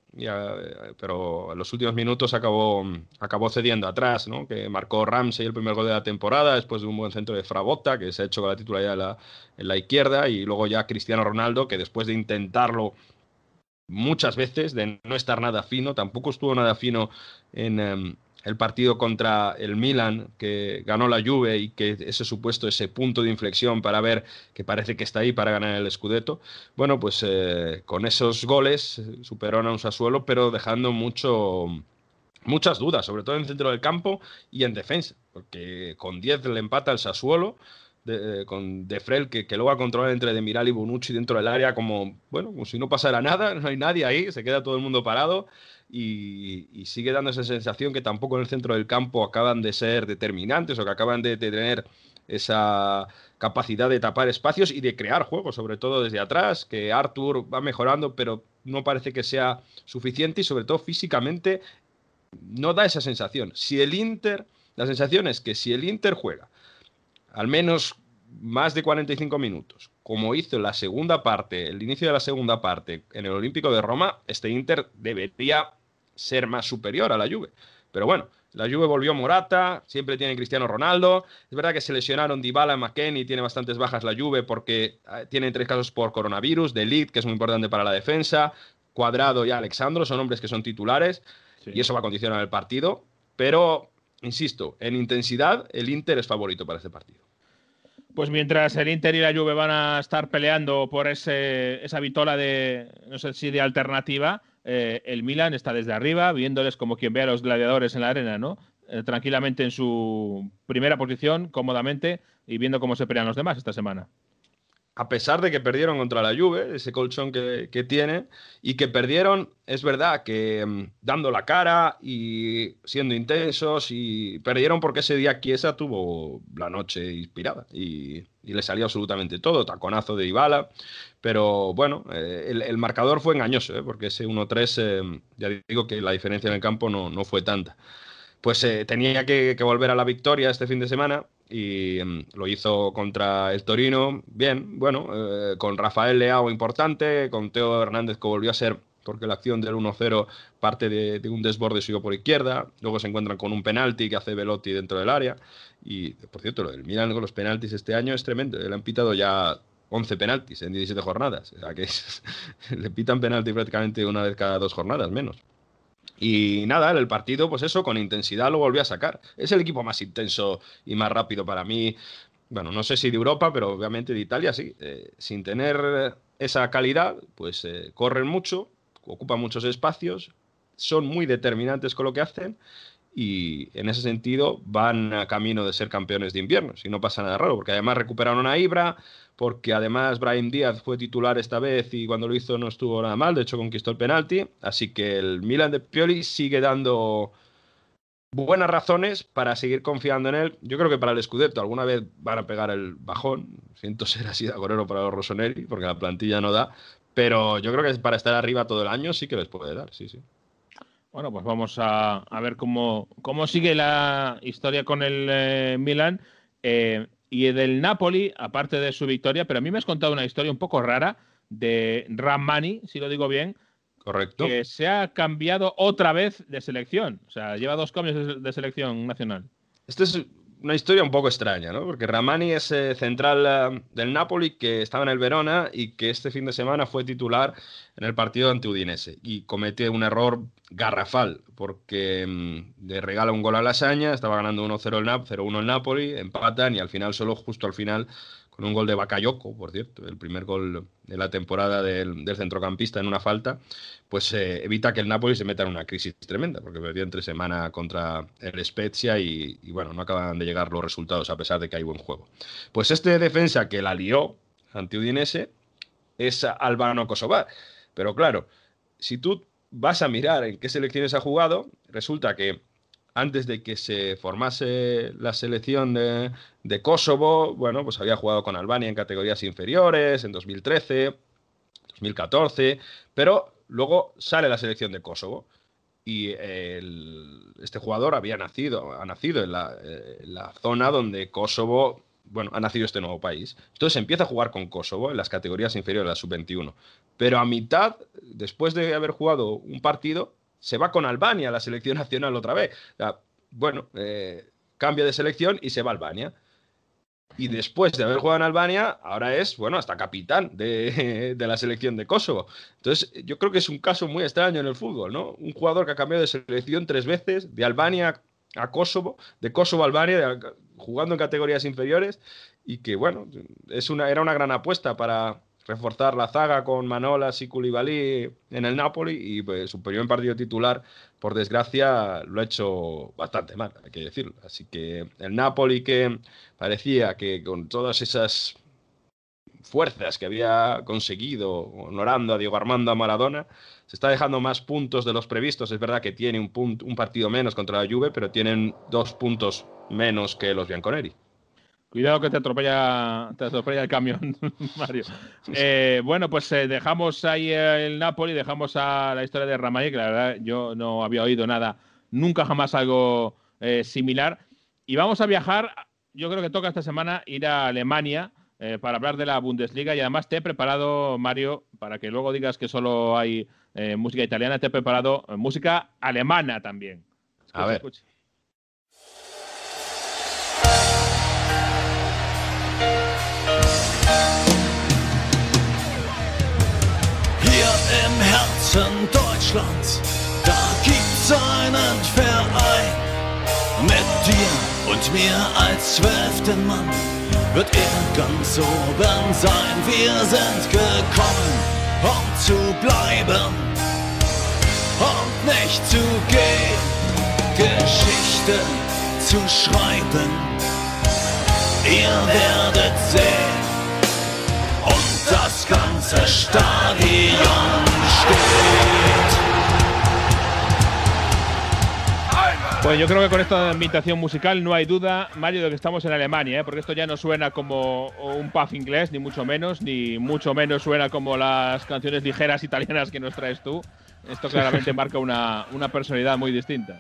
pero en los últimos minutos acabó, acabó cediendo atrás, ¿no? que marcó Ramsey el primer gol de la temporada, después de un buen centro de Frabotta, que se ha hecho con la titularidad en la, en la izquierda, y luego ya Cristiano Ronaldo, que después de intentarlo muchas veces, de no estar nada fino, tampoco estuvo nada fino en, em, el partido contra el Milan, que ganó la Juve y que ese supuesto, ese punto de inflexión para ver que parece que está ahí para ganar el Scudetto. Bueno, pues eh, con esos goles superó a un Sassuolo, pero dejando mucho, muchas dudas, sobre todo en el centro del campo y en defensa, porque con 10 le empata el Sassuolo, de, con De Frel, que, que, luego a controlar entre Demiral y Bonucci dentro del área, como, bueno, como si no pasara nada, no hay nadie ahí, se queda todo el mundo parado y, sigue dando esa sensación que tampoco en el centro del campo acaban de ser determinantes o que acaban de, de tener esa capacidad de tapar espacios y de crear juegos, sobre todo desde atrás, que Arthur va mejorando, pero no parece que sea suficiente y sobre todo físicamente no da esa sensación. Si el Inter, la sensación es que si el Inter juega al menos más de 45 minutos, como hizo la segunda parte, el inicio de la segunda parte en el Olímpico de Roma, este Inter debería ser más superior a la Juve. Pero bueno, la Juve volvió Morata, siempre tiene Cristiano Ronaldo. Es verdad que se lesionaron Dybala, McKennie, tiene bastantes bajas la Juve porque eh, tiene tres casos por coronavirus, de Elite, que es muy importante para la defensa, Cuadrado y Alexandro son hombres que son titulares y eso va a condicionar el partido. Pero, insisto, en intensidad el Inter es favorito para este partido. Pues mientras el Inter y la Juve van a estar peleando por ese, esa vitola de, no sé si de alternativa, eh, el Milan está desde arriba, viéndoles como quien ve a los gladiadores en la arena, ¿no? Eh, tranquilamente en su primera posición, cómodamente, y viendo cómo se pelean los demás esta semana a pesar de que perdieron contra la Juve, ese colchón que, tiene, y que perdieron, es verdad, que mm, dando la cara y siendo intensos, y perdieron porque ese día Chiesa tuvo la noche inspirada y, le salió absolutamente todo, taconazo de Ibala, pero bueno, eh, el, marcador fue engañoso, ¿eh? porque ese 1-3, eh, ya digo que la diferencia en el campo no, no fue tanta. Pues tenía que, volver a la victoria este fin de semana y em, lo hizo contra el Torino, bien, bueno, eh, con Rafael Leao importante, con Teo Hernández que volvió a ser, porque la acción del 1-0 parte de, un desborde suyo por izquierda, luego se encuentran con un penalti que hace Velotti dentro del área, y por cierto, lo del Milan con los penaltis este año es tremendo, le han pitado ya 11 penaltis en 17 jornadas, o sea que le pitan penalti prácticamente una vez cada dos jornadas menos. Y nada, el partido, pues eso, con intensidad lo volvió a sacar. Es el equipo más intenso y más rápido para mí. Bueno, no sé si de Europa, pero obviamente de Italia sí. Eh, sin tener esa calidad, pues eh, corren mucho, ocupan muchos espacios, son muy determinantes con lo que hacen y en ese sentido van a camino de ser campeones de invierno, si no pasa nada raro, porque además recuperaron a Ibra, porque además Brian Díaz fue titular esta vez y cuando lo hizo no estuvo nada mal, de hecho conquistó el penalti, así que el Milan de Pioli sigue dando buenas razones para seguir confiando en él. Yo creo que para el Scudetto alguna vez van a pegar el bajón, siento ser así de agorero para los Rossoneri, porque la plantilla no da, pero yo creo que para estar arriba todo el año sí que les puede dar, sí, sí. Bueno, pues vamos a, ver cómo, cómo sigue la historia con el eh, Milan. Eh, y del Napoli, aparte de su victoria, pero a mí me has contado una historia un poco rara de Ramani, si lo digo bien. Correcto. Que se ha cambiado otra vez de selección. O sea, lleva dos cambios de selección nacional. Este es una historia un poco extraña, ¿no? Porque Ramani es eh, central eh, del Napoli que estaba en el Verona y que este fin de semana fue titular en el partido ante Udinese y comete un error garrafal porque mm, le regala un gol a Lasaña, estaba ganando 1-0 el Nap, 0-1 el Napoli, empatan y al final, solo justo al final, con un gol de Bakayoko, por cierto, el primer gol de la temporada del, centrocampista en una falta, pues eh, evita que el Napoli se meta en una crisis tremenda, porque perdió entre semana contra el Spezia y, bueno, no acaban de llegar los resultados a pesar de que hay buen juego. Pues este defensa que la lió ante Udinese es Albano Kosovar. Pero claro, si tú vas a mirar en qué selecciones ha jugado, resulta que antes de que se formase la selección de, Kosovo, bueno, pues había jugado con Albania en categorías inferiores, en 2013, 2014, pero luego sale la selección de Kosovo y este jugador había nacido, ha nacido en la, en la, zona donde Kosovo, bueno, ha nacido este nuevo país. Entonces empieza a jugar con Kosovo en las categorías inferiores, la sub-21. Pero a mitad, después de haber jugado un partido, se va con Albania la selección nacional otra vez. bueno, eh, cambia de selección y se va a Albania. Y después de haber jugado en Albania, ahora es, bueno, hasta capitán de, de, la selección de Kosovo. Entonces, yo creo que es un caso muy extraño en el fútbol, ¿no? Un jugador que ha cambiado de selección tres veces, de Albania a Kosovo, de Kosovo a Albania, jugando en categorías inferiores, y que, bueno, es una, era una gran apuesta para, reforzar la zaga con Manolas y Koulibaly en el Napoli y pues, su primer partido titular, por desgracia, lo ha hecho bastante mal, hay que decirlo. Así que el Napoli que parecía que con todas esas fuerzas que había conseguido honorando a Diego Armando a Maradona, se está dejando más puntos de los previstos. Es verdad que tiene un, punto, un partido menos contra la Juve, pero tienen dos puntos menos que los Bianconeri. Cuidado que te atropella, te atropella el camión, Mario. Eh, bueno, pues eh, dejamos ahí el Napoli, dejamos a la historia de Ramay, que la verdad yo no había oído nada, nunca jamás algo eh, similar. Y vamos a viajar, yo creo que toca esta semana ir a Alemania para hablar de la Bundesliga y además te he preparado, Mario, para que luego digas que solo hay música italiana, te he preparado música alemana también. a ver. im Herzen Deutschlands, da gibt's einen Verein. Mit dir und mir als zwölften Mann wird er ganz oben sein. Wir sind gekommen, um zu bleiben und nicht zu gehen. Geschichte zu schreiben, ihr werdet sehen das ganze Stadion steht. Pues yo creo que con esta invitación musical no hay duda, Mario, de que estamos en Alemania, ¿eh? porque esto ya no suena como un puff inglés, ni mucho menos, ni mucho menos suena como las canciones ligeras italianas que nos traes tú. Esto claramente marca una, una personalidad muy distinta.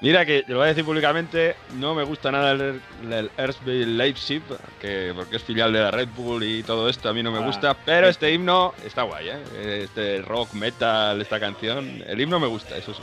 Mira que te lo voy a decir públicamente, no me gusta nada el, el Leipzig, que, porque es filial de la Red Bull y todo esto, a mí no me ah, gusta, pero este himno está guay, ¿eh? Este rock, metal, esta canción, el himno me gusta, eso sí.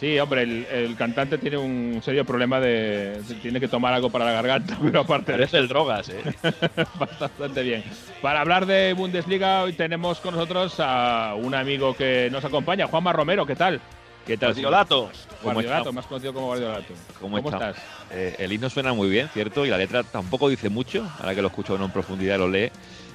Sí, hombre, el, cantante tiene un serio problema de, tiene que tomar algo para la garganta, pero aparte Parece el drogas, ¿eh? bastante bien. Para hablar de Bundesliga hoy tenemos con nosotros a un amigo que nos acompaña, Juanma Romero, ¿qué tal? ¿Qué tal? Guardiolato. Guardiolato, más conocido como Guardiolato. ¿Cómo, estás? Eh, el himno suena muy bien, ¿cierto? Y la letra tampoco dice mucho, ahora que lo escucho en profundidad lo lee.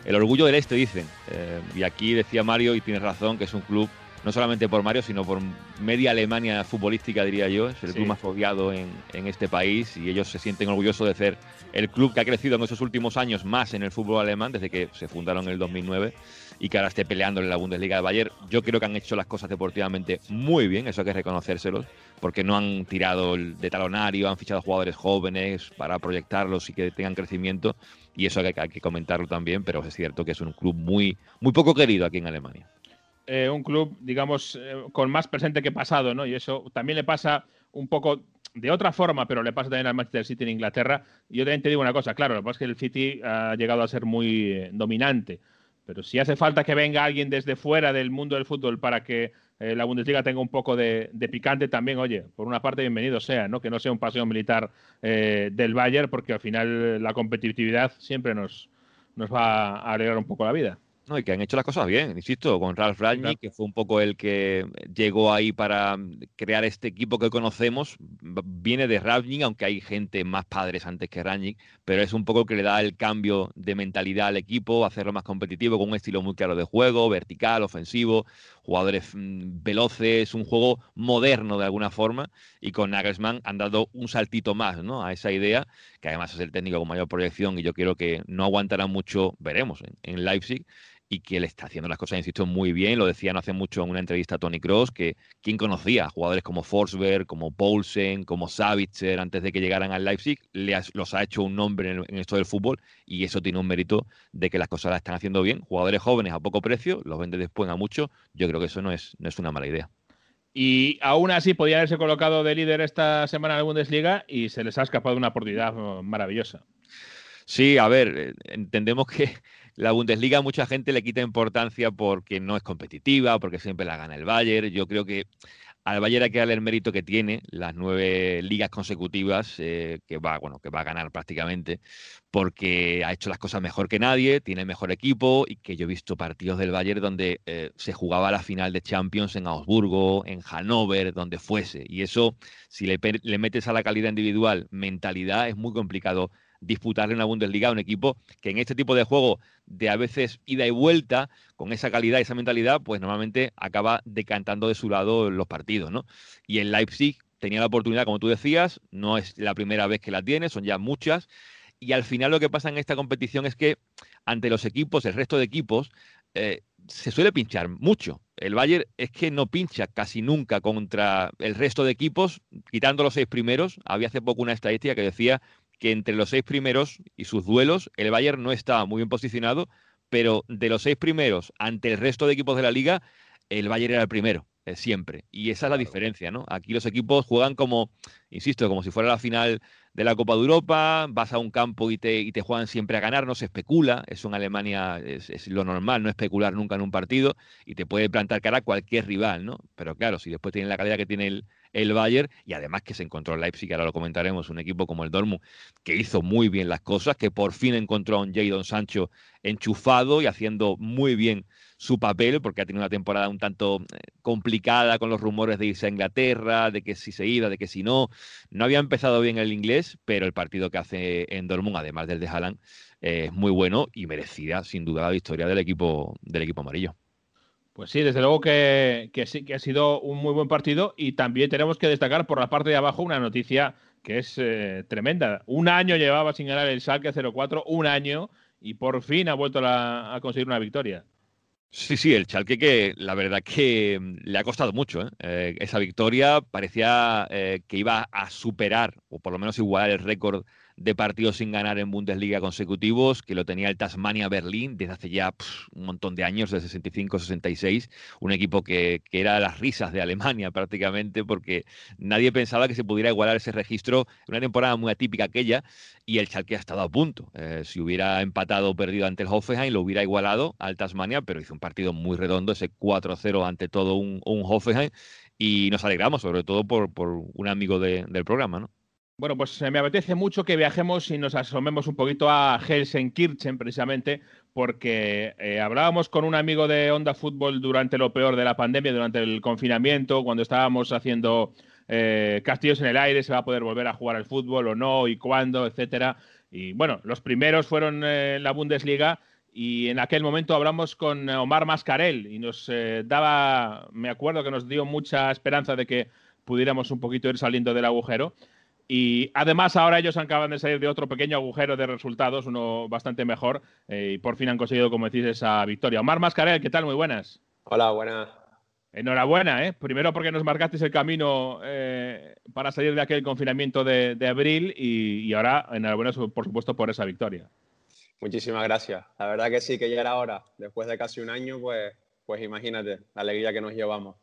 El orgullo del este, dicen. Eh, y aquí decía Mario, y tienes razón, que es un club, no solamente por Mario, sino por media Alemania futbolística, diría yo. Es el club más odiado en, en este país y ellos se sienten orgullosos de ser el club que ha crecido en esos últimos años más en el fútbol alemán, desde que se fundaron en el 2009 y que ahora esté peleando en la Bundesliga de Bayern. Yo creo que han hecho las cosas deportivamente muy bien, eso hay que reconocérselos, porque no han tirado de talonario, han fichado jugadores jóvenes para proyectarlos y que tengan crecimiento, y eso hay que, comentarlo también, pero es cierto que es un club muy, muy poco querido aquí en Alemania. Eh, un club, digamos, eh, con más presente que pasado, ¿no? Y eso también le pasa un poco de otra forma, pero le pasa también al Manchester City en Inglaterra. Yo también te digo una cosa, claro, lo que pasa es que el City ha llegado a ser muy eh, dominante pero si hace falta que venga alguien desde fuera del mundo del fútbol para que la Bundesliga tenga un poco de, picante también, oye, por una parte bienvenido sea, ¿no? Que no sea un paseo militar del Bayern, porque al final la competitividad siempre nos, nos va a alegrar un poco la vida. No, y que han hecho las cosas bien, insisto, con Ralf Rangnick, que fue un poco el que llegó ahí para crear este equipo que conocemos. Viene de Rangnick, aunque hay gente más padres antes que Rangnick, pero es un poco el que le da el cambio de mentalidad al equipo, hacerlo más competitivo, con un estilo muy claro de juego, vertical, ofensivo, jugadores mm, veloces, un juego moderno de alguna forma, y con Nagelsmann han dado un saltito más ¿no? a esa idea, que además es el técnico con mayor proyección, y yo creo que no aguantará mucho, veremos, en Leipzig y que le está haciendo las cosas, insisto, muy bien. Lo decía no hace mucho en una entrevista a Tony Cross, que quien conocía a jugadores como Forsberg, como Poulsen, como Savitzer antes de que llegaran al Leipzig, los ha hecho un nombre en, esto del fútbol y eso tiene un mérito de que las cosas las están haciendo bien. Jugadores jóvenes a poco precio, los vende después a mucho. Yo creo que eso no es, no es una mala idea. Y aún así podía haberse colocado de líder esta semana en la Bundesliga y se les ha escapado una oportunidad oh, maravillosa. Sí, a ver, eh, entendemos que la Bundesliga mucha gente le quita importancia porque no es competitiva, porque siempre la gana el Bayern. Yo creo que al Bayern hay que darle el mérito que tiene, las nueve ligas consecutivas eh, que va, bueno, que va a ganar prácticamente, porque ha hecho las cosas mejor que nadie, tiene mejor equipo y que yo he visto partidos del Bayern donde eh, se jugaba la final de Champions en Augsburgo, en Hannover, donde fuese. Y eso, si le, le metes a la calidad individual mentalidad, es muy complicado disputarle una Bundesliga a un equipo que en este tipo de juego de a veces ida y vuelta, con esa calidad y esa mentalidad, pues normalmente acaba decantando de su lado los partidos, ¿no? Y el Leipzig tenía la oportunidad, como tú decías, no es la primera vez que la tiene, son ya muchas. Y al final lo que pasa en esta competición es que ante los equipos, el resto de equipos, eh, se suele pinchar mucho. El Bayern es que no pincha casi nunca contra el resto de equipos, quitando los seis primeros. Había hace poco una estadística que decía que entre los seis primeros y sus duelos, el Bayern no estaba muy bien posicionado, pero de los seis primeros ante el resto de equipos de la liga, el Bayern era el primero. Eh, siempre. Y esa es la diferencia, ¿no? Aquí los equipos juegan como, insisto, como si fuera la final de la Copa de Europa, vas a un campo y te, y te juegan siempre a ganar, no se especula, eso en Alemania es, lo normal, no especular nunca en un partido y te puede plantar cara a cualquier rival, ¿no? Pero claro, si después tienen la calidad que tiene el, el Bayern y además que se encontró el Leipzig, ahora lo comentaremos, un equipo como el Dortmund que hizo muy bien las cosas, que por fin encontró a un Jadon Sancho enchufado y haciendo muy bien su papel, porque ha tenido una temporada un tanto eh, complicada con los rumores de irse a Inglaterra, de que si se iba, de que si no. No había empezado bien el inglés, pero el partido que hace en Dortmund, además del de Haaland, eh, es muy bueno y merecida, sin duda, la victoria del equipo, del equipo amarillo. Pues sí, desde luego que, sí, que ha sido un muy buen partido y también tenemos que destacar por la parte de abajo una noticia que es eh, tremenda. Un año llevaba sin ganar el Schalke 0-4, un año, y por fin ha vuelto a conseguir una victoria. Sí, sí, el Chalque que la verdad que mm, le ha costado mucho. ¿eh? Eh, esa victoria parecía que iba a superar o por lo menos igualar el récord de partidos sin ganar en Bundesliga consecutivos, que lo tenía el Tasmania Berlín desde hace ya un montón de años, de 65-66, un equipo que, que, era las risas de Alemania prácticamente, porque nadie pensaba que se pudiera igualar ese registro en una temporada muy atípica aquella, y el Schalke ha estado a punto. Eh, si hubiera empatado o perdido ante el Hoffenheim, lo hubiera igualado al Tasmania, pero hizo un partido muy redondo, ese 4-0 ante todo un, Hoffenheim, y nos alegramos, sobre todo por, por un amigo de, del programa, ¿no? Bueno, pues me apetece mucho que viajemos y nos asomemos un poquito a Helsenkirchen, precisamente, porque eh, hablábamos con un amigo de Onda Fútbol durante lo peor de la pandemia, durante el confinamiento, cuando estábamos haciendo eh, castillos en el aire, se va a poder volver a jugar al fútbol o no, y cuándo, etcétera. Y bueno, los primeros fueron eh, la Bundesliga y en aquel momento hablamos con Omar Mascarel y nos daba, me acuerdo que nos dio mucha esperanza de que pudiéramos un poquito ir saliendo del agujero. Y además ahora ellos acaban de salir de otro pequeño agujero de resultados, uno bastante mejor, eh, y por fin han conseguido, como decís, esa victoria. Omar Mascarel, ¿qué tal? Muy buenas. Hola, buenas. Enhorabuena, ¿eh? Primero porque nos marcasteis el camino eh, para salir de aquel confinamiento de, abril y, ahora enhorabuena, por supuesto, por esa victoria. Muchísimas gracias. La verdad que sí, que ya era hora. Después de casi un año, pues, pues imagínate la alegría que nos llevamos.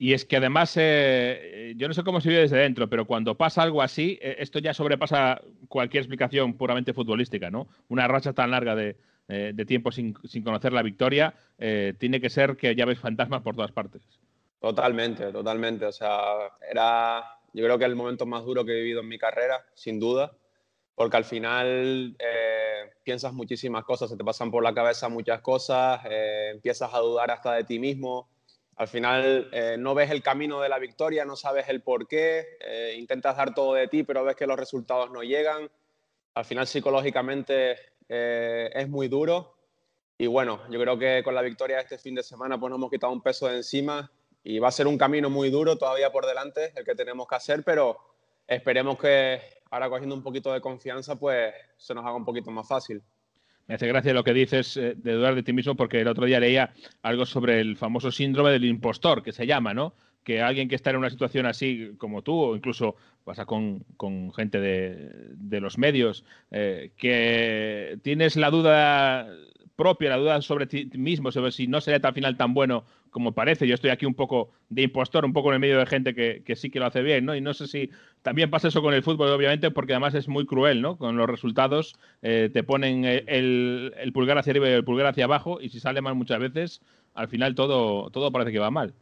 Y es que además, eh, yo no sé cómo se vive desde dentro, pero cuando pasa algo así, eh, esto ya sobrepasa cualquier explicación puramente futbolística, ¿no? Una racha tan larga de, eh, tiempo sin, conocer la victoria, tiene que ser que ya ves fantasmas por todas partes. Totalmente, totalmente. O sea, era, yo creo que el momento más duro que he vivido en mi carrera, sin duda, porque al final piensas muchísimas cosas, se te pasan por la cabeza muchas cosas, empiezas a dudar hasta de ti mismo al final eh, no ves el camino de la victoria, no sabes el por qué, eh, intentas dar todo de ti, pero ves que los resultados no llegan. Al final psicológicamente eh, es muy duro. Y bueno, yo creo que con la victoria de este fin de semana pues nos hemos quitado un peso de encima y va a ser un camino muy duro todavía por delante el que tenemos que hacer, pero esperemos que ahora cogiendo un poquito de confianza pues se nos haga un poquito más fácil. Me hace gracia lo que dices eh, de dudar de ti mismo porque el otro día leía algo sobre el famoso síndrome del impostor, que se llama, ¿no? Que alguien que está en una situación así como tú, o incluso pasa con, gente de, los medios, eh, que tienes la duda propia, la duda sobre ti mismo, sobre si no sería al final tan bueno como parece. Yo estoy aquí un poco de impostor, un poco en el medio de gente que, sí que lo hace bien, ¿no? Y no sé si también pasa eso con el fútbol, obviamente, porque además es muy cruel, ¿no? Con los resultados eh, te ponen el, pulgar hacia arriba y el pulgar hacia abajo, y si sale mal muchas veces, al final todo, todo parece que va mal.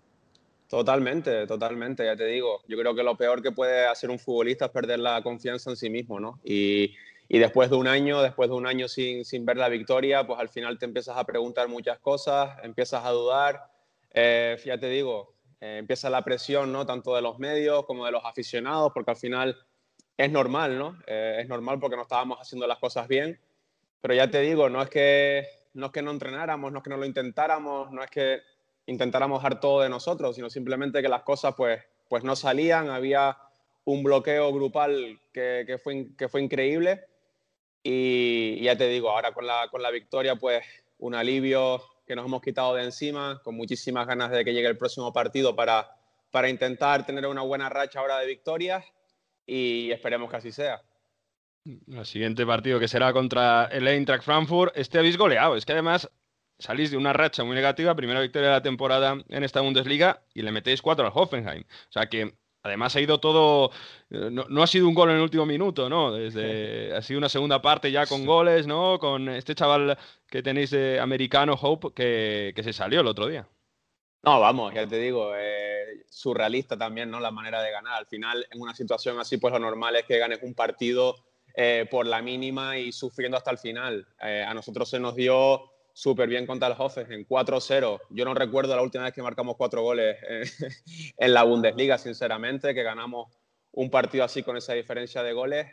Totalmente, totalmente, ya te digo. Yo creo que lo peor que puede hacer un futbolista es perder la confianza en sí mismo, ¿no? Y y después de un año, después de un año sin, sin, ver la victoria, pues al final te empiezas a preguntar muchas cosas, empiezas a dudar. Eh, ya te digo, eh, empieza la presión, ¿no? Tanto de los medios como de los aficionados, porque al final es normal, ¿no? Eh, es normal porque no estábamos haciendo las cosas bien, pero ya te digo, no es que no, es que no entrenáramos, no es que no lo intentáramos, no es que intentáramos dar todo de nosotros, sino simplemente que las cosas pues, pues no salían, había un bloqueo grupal que, que, fue, que fue increíble y, ya te digo, ahora con la, con la victoria pues un alivio que nos hemos quitado de encima, con muchísimas ganas de que llegue el próximo partido para, para intentar tener una buena racha ahora de victorias y esperemos que así sea. El siguiente partido que será contra el Eintracht Frankfurt, este habéis goleado. Es que además salís de una racha muy negativa, primera victoria de la temporada en esta Bundesliga y le metéis cuatro al Hoffenheim. O sea que además ha ido todo, eh, no, ha sido un gol en el último minuto, ¿no? Desde, ha sido una segunda parte ya con goles, ¿no? Con este chaval que tenéis de americano, Hope, que, que se salió el otro día. No, vamos, ya te digo, eh, surrealista también, ¿no? La manera de ganar. Al final, en una situación así, pues lo normal es que ganes un partido eh, por la mínima y sufriendo hasta el final. Eh, a nosotros se nos dio súper bien contra el Hoffenheim, en 4-0. Yo no recuerdo la última vez que marcamos cuatro goles en la Bundesliga, sinceramente, que ganamos un partido así con esa diferencia de goles.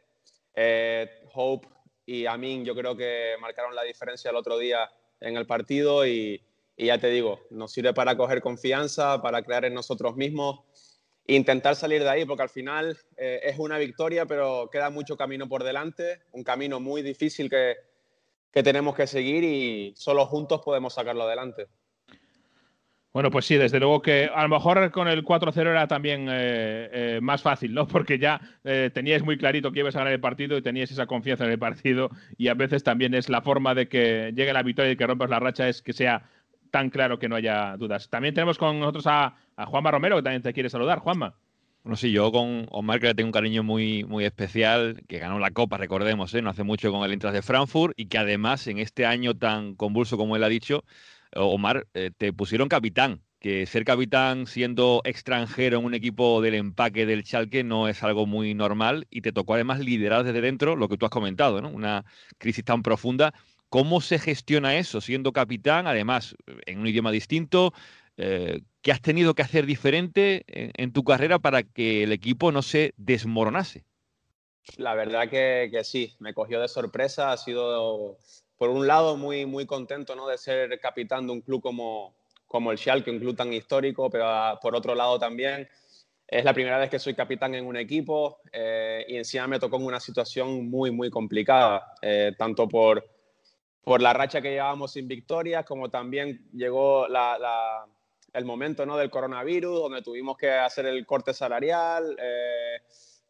Hope y Amin yo creo que marcaron la diferencia el otro día en el partido y, y ya te digo, nos sirve para coger confianza, para crear en nosotros mismos intentar salir de ahí, porque al final eh, es una victoria, pero queda mucho camino por delante, un camino muy difícil que, que tenemos que seguir y solo juntos podemos sacarlo adelante. Bueno, pues sí, desde luego que a lo mejor con el 4-0 era también eh, eh, más fácil, ¿no? Porque ya teníais muy clarito que ibas a ganar el partido y teníais esa confianza en el partido y a veces también es la forma de que llegue la victoria y que rompas la racha es que sea tan claro que no haya dudas. También tenemos con nosotros a, Juanma Romero, que también te quiere saludar. Juanma. Bueno, sí, yo con Omar que le tengo un cariño muy, muy especial, que ganó la Copa, recordemos, ¿eh? no hace mucho con el Intras de Frankfurt, y que además en este año tan convulso como él ha dicho, Omar, eh, te pusieron capitán, que ser capitán siendo extranjero en un equipo del empaque del Schalke no es algo muy normal, y te tocó además liderar desde dentro lo que tú has comentado, ¿no? una crisis tan profunda ¿Cómo se gestiona eso siendo capitán, además en un idioma distinto? Eh, ¿Qué has tenido que hacer diferente en, tu carrera para que el equipo no se desmoronase? La verdad que, sí, me cogió de sorpresa. Ha sido, por un lado, muy, muy contento ¿no? de ser capitán de un club como, como el Schalke, un club tan histórico, pero ah, por otro lado también es la primera vez que soy capitán en un equipo eh, y encima me tocó en una situación muy, muy complicada, eh, tanto por por la racha que llevábamos sin victorias, como también llegó el momento ¿no? del coronavirus, donde tuvimos que hacer el corte salarial, eh,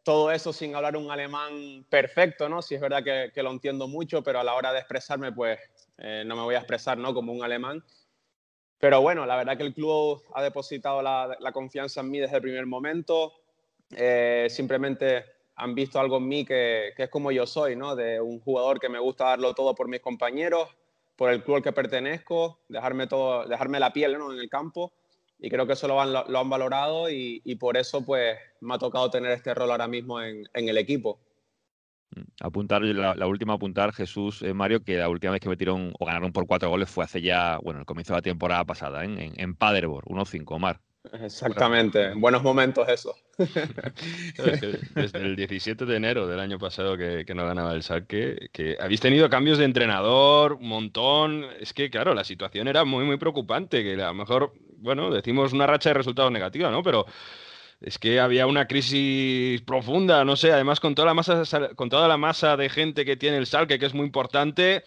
todo eso sin hablar un alemán perfecto, ¿no? Si es verdad que, lo entiendo mucho, pero a la hora de expresarme, pues eh, no me voy a expresar, ¿no? Como un alemán. Pero bueno, la verdad que el club ha depositado la, confianza en mí desde el primer momento. Eh, simplemente han visto algo en mí que, es como yo soy, ¿no? De un jugador que me gusta darlo todo por mis compañeros, por el club al que pertenezco, dejarme, todo, dejarme la piel ¿no? en el campo. Y creo que eso lo han, lo han valorado y, por eso pues me ha tocado tener este rol ahora mismo en, el equipo. Mm, apuntar, la, última apuntar, Jesús, eh, Mario, que la última vez que metieron o ganaron por cuatro goles fue hace ya, bueno, el comienzo de la temporada pasada, en, en Paderborn, 1-5, Omar. Exactamente, buenos momentos eso. Desde el 17 de enero del año pasado que, no ganaba el saque, que habéis tenido cambios de entrenador, un montón. Es que, claro, la situación era muy, muy preocupante, que a lo mejor, bueno, decimos una racha de resultados negativa, ¿no? Pero es que había una crisis profunda, no sé, además con toda la masa, con toda la masa de gente que tiene el Salque, que es muy importante,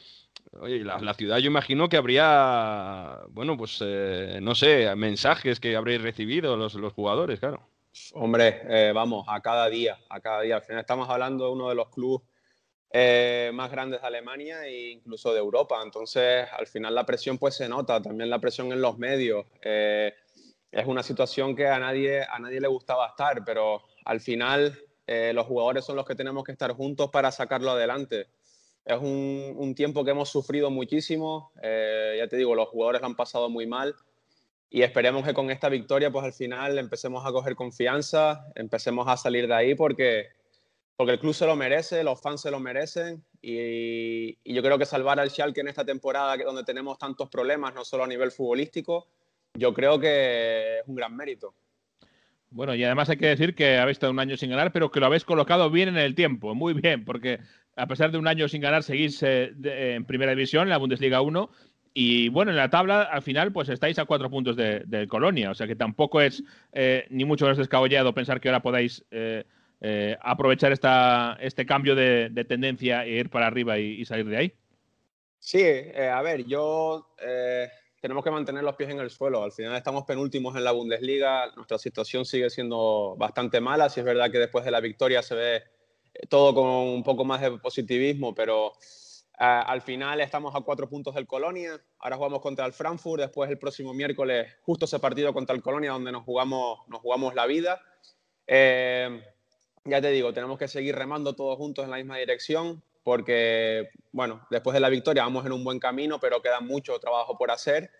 Oye, la, ciudad yo imagino que habría, bueno, pues eh, no sé, mensajes que habréis recibido los, los jugadores, claro. Hombre, eh, vamos, a cada día, a cada día. Al final estamos hablando de uno de los clubes eh, más grandes de Alemania e incluso de Europa. Entonces, al final la presión pues se nota, también la presión en los medios. es una situación que a nadie, a nadie le gustaba estar, pero al final los jugadores son los que tenemos que estar juntos para sacarlo adelante. Es un, tiempo que hemos sufrido muchísimo. Eh, ya te digo, los jugadores lo han pasado muy mal. Y esperemos que con esta victoria, pues al final empecemos a coger confianza, empecemos a salir de ahí porque, porque el club se lo merece, los fans se lo merecen. Y, y yo creo que salvar al Schalke en esta temporada, donde tenemos tantos problemas, no solo a nivel futbolístico, yo creo que es un gran mérito. Bueno, y además hay que decir que habéis estado un año sin ganar, pero que lo habéis colocado bien en el tiempo, muy bien, porque a pesar de un año sin ganar, seguís eh, de- en primera división, en la Bundesliga 1. Y bueno, en la tabla, al final, pues estáis a cuatro puntos de, Colonia. O sea que tampoco es eh, ni mucho menos descabellado pensar que ahora podáis eh, eh, aprovechar esta, este cambio de, de tendencia e ir para arriba y, y salir de ahí. Sí, eh, a ver, yo eh, tenemos que mantener los pies en el suelo. Al final estamos penúltimos en la Bundesliga, nuestra situación sigue siendo bastante mala. Sí es verdad que después de la victoria se ve eh, todo con un poco más de positivismo, pero eh, al final estamos a cuatro puntos del Colonia. Ahora jugamos contra el Frankfurt, después el próximo miércoles justo ese partido contra el Colonia donde nos jugamos, nos jugamos la vida. Eh, ya te digo, tenemos que seguir remando todos juntos en la misma dirección porque, bueno, después de la victoria vamos en un buen camino, pero queda mucho trabajo por hacer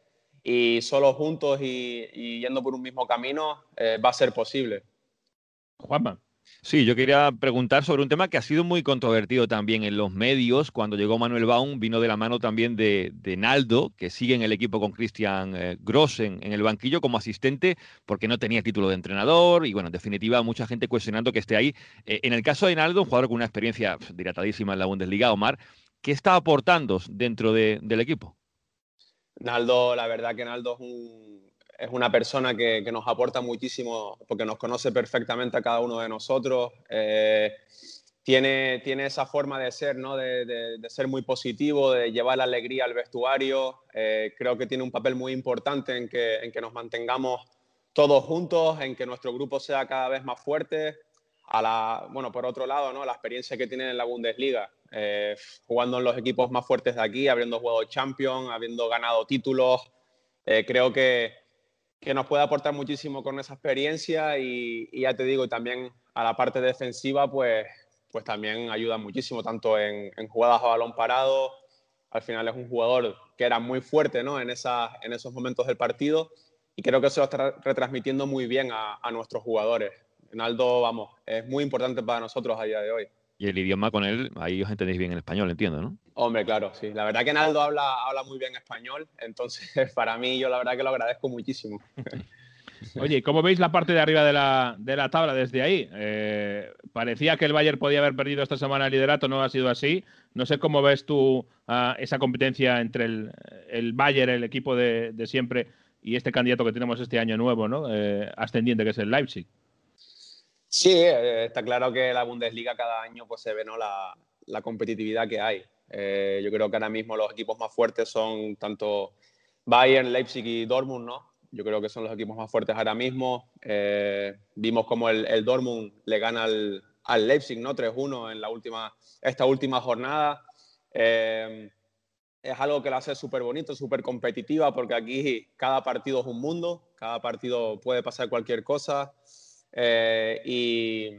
y solo juntos y, y yendo por un mismo camino eh, va a ser posible. Juanma. Sí, yo quería preguntar sobre un tema que ha sido muy controvertido también en los medios. Cuando llegó Manuel Baum, vino de la mano también de, de Naldo, que sigue en el equipo con Christian eh, Gross en, el banquillo como asistente, porque no tenía título de entrenador. Y bueno, en definitiva, mucha gente cuestionando que esté ahí. Eh, en el caso de Naldo, un jugador con una experiencia dilatadísima en la Bundesliga, Omar, ¿qué está aportando dentro de- del equipo? Naldo, la verdad que Naldo es, un- es una persona que, que nos aporta muchísimo porque nos conoce perfectamente a cada uno de nosotros. Eh, tiene, tiene esa forma de ser, ¿no? de, de- ser muy positivo, de llevar la alegría al vestuario. Eh, creo que tiene un papel muy importante en que, en que nos mantengamos todos juntos, en que nuestro grupo sea cada vez más fuerte. A la, bueno, por otro lado, ¿no? la experiencia que tienen en la Bundesliga, eh, jugando en los equipos más fuertes de aquí, habiendo jugado Champions, habiendo ganado títulos. Creo que, que nos puede aportar muchísimo con esa experiencia y, ya te digo, también a la parte defensiva, pues, pues también ayuda muchísimo, tanto en, en jugadas a balón parado. Al final es un jugador que era muy fuerte ¿no? en, esa, en esos momentos del partido y creo que se lo está retransmitiendo muy bien a, a nuestros jugadores. Naldo, vamos, es muy importante para nosotros a día de hoy. Y el idioma con él, ahí os entendéis bien el español, entiendo, ¿no? Hombre, claro, sí. La verdad que Naldo habla, habla muy bien español, entonces para mí yo la verdad que lo agradezco muchísimo. Oye, ¿y ¿cómo veis la parte de arriba de la, de la tabla desde ahí? Eh, parecía que el Bayern podía haber perdido esta semana el liderato, no ha sido así. No sé cómo ves tú ah, esa competencia entre el, el Bayern, el equipo de, de siempre, y este candidato que tenemos este año nuevo, ¿no? Eh, ascendiente, que es el Leipzig. Sí, eh, está claro que la Bundesliga cada año pues, se ve ¿no? la, la competitividad que hay. Eh, yo creo que ahora mismo los equipos más fuertes son tanto Bayern, Leipzig y Dortmund, ¿no? Yo creo que son los equipos más fuertes ahora mismo. Eh, vimos como el, el, Dortmund le gana al, al Leipzig, ¿no? 3-1 en la última, esta última jornada. Eh, es algo que lo hace súper bonito, súper competitiva, porque aquí cada partido es un mundo, cada partido puede pasar cualquier cosa. Eh, y,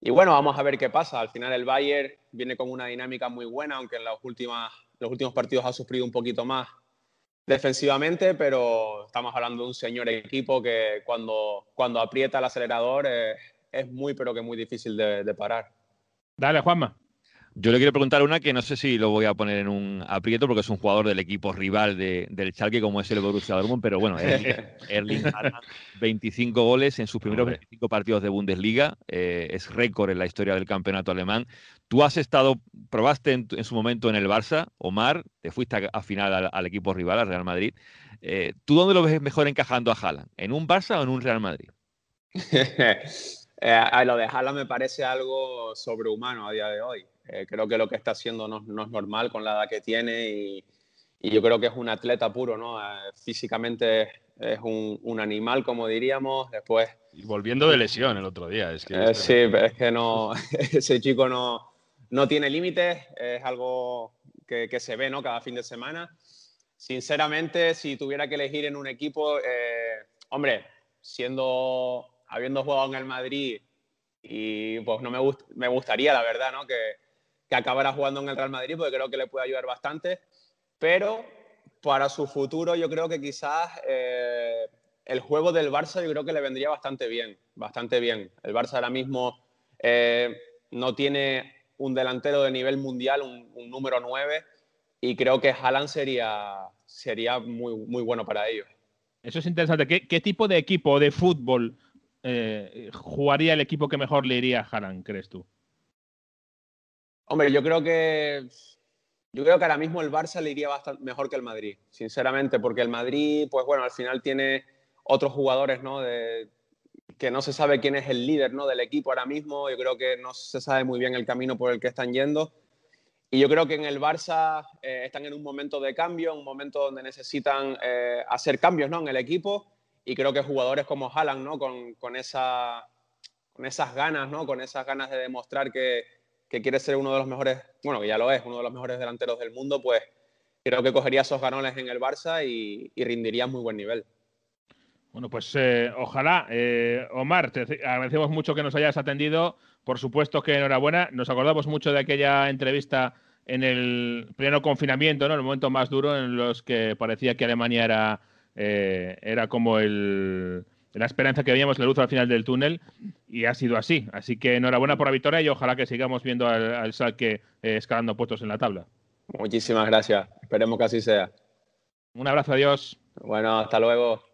y, bueno, vamos a ver qué pasa. Al final el Bayern viene con una dinámica muy buena, aunque en las últimas, los últimos partidos ha sufrido un poquito más defensivamente, pero estamos hablando de un señor equipo que cuando, cuando aprieta el acelerador eh, es muy, pero que muy difícil de, de parar. Dale, Juanma. Yo le quiero preguntar una que no sé si lo voy a poner en un aprieto porque es un jugador del equipo rival de, del Schalke como es el Borussia Dortmund, pero bueno, Erling, Erling Haaland, 25 goles en sus primeros 25 partidos de Bundesliga, eh, es récord en la historia del campeonato alemán. Tú has estado, probaste en, en su momento en el Barça, Omar, te fuiste a, a final al, al, equipo rival, al Real Madrid. Eh, ¿Tú dónde lo ves mejor encajando a Haaland? ¿En un Barça o en un Real Madrid? eh, lo de Haaland me parece algo sobrehumano a día de hoy. Eh, creo que lo que está haciendo no, no, es normal con la edad que tiene y, y yo creo que es un atleta puro, ¿no? Eh, físicamente es un, un, animal, como diríamos. Después. Y volviendo de lesión el otro día. Es que eh, sí, es que no. ese chico no, no tiene límites. Es algo que, que, se ve, ¿no? Cada fin de semana. Sinceramente, si tuviera que elegir en un equipo, eh, hombre, siendo. Habiendo jugado en el Madrid y pues no me, gust me gustaría, la verdad, ¿no? Que, que acabara jugando en el Real Madrid, porque creo que le puede ayudar bastante. Pero para su futuro, yo creo que quizás eh, el juego del Barça, yo creo que le vendría bastante bien, bastante bien. El Barça ahora mismo eh, no tiene un delantero de nivel mundial, un, un, número 9, y creo que Haaland sería, sería muy, muy bueno para ellos. Eso es interesante. ¿Qué, qué tipo de equipo de fútbol eh, jugaría el equipo que mejor le iría a Haaland, crees tú? Hombre, yo creo que yo creo que ahora mismo el Barça le iría bastante mejor que el Madrid, sinceramente, porque el Madrid, pues bueno, al final tiene otros jugadores, ¿no? De, que no se sabe quién es el líder, ¿no? Del equipo ahora mismo. Yo creo que no se sabe muy bien el camino por el que están yendo. Y yo creo que en el Barça eh, están en un momento de cambio, un momento donde necesitan eh, hacer cambios, ¿no? En el equipo. Y creo que jugadores como Haaland, ¿no? Con, con, esa, con esas ganas, ¿no? Con esas ganas de demostrar que, que quiere ser uno de los mejores, bueno, que ya lo es, uno de los mejores delanteros del mundo, pues creo que cogería esos ganones en el Barça y, rindiría a muy buen nivel. Bueno, pues eh, ojalá. Eh, Omar, te agradecemos mucho que nos hayas atendido. Por supuesto que enhorabuena. Nos acordamos mucho de aquella entrevista en el pleno confinamiento, ¿no? El momento más duro en los que parecía que Alemania era, eh, era como el, la esperanza que veíamos la luz al final del túnel y ha sido así. Así que enhorabuena por la victoria y ojalá que sigamos viendo al, al Salque eh, escalando puestos en la tabla. Muchísimas gracias. Esperemos que así sea. Un abrazo, adiós. Bueno, hasta luego.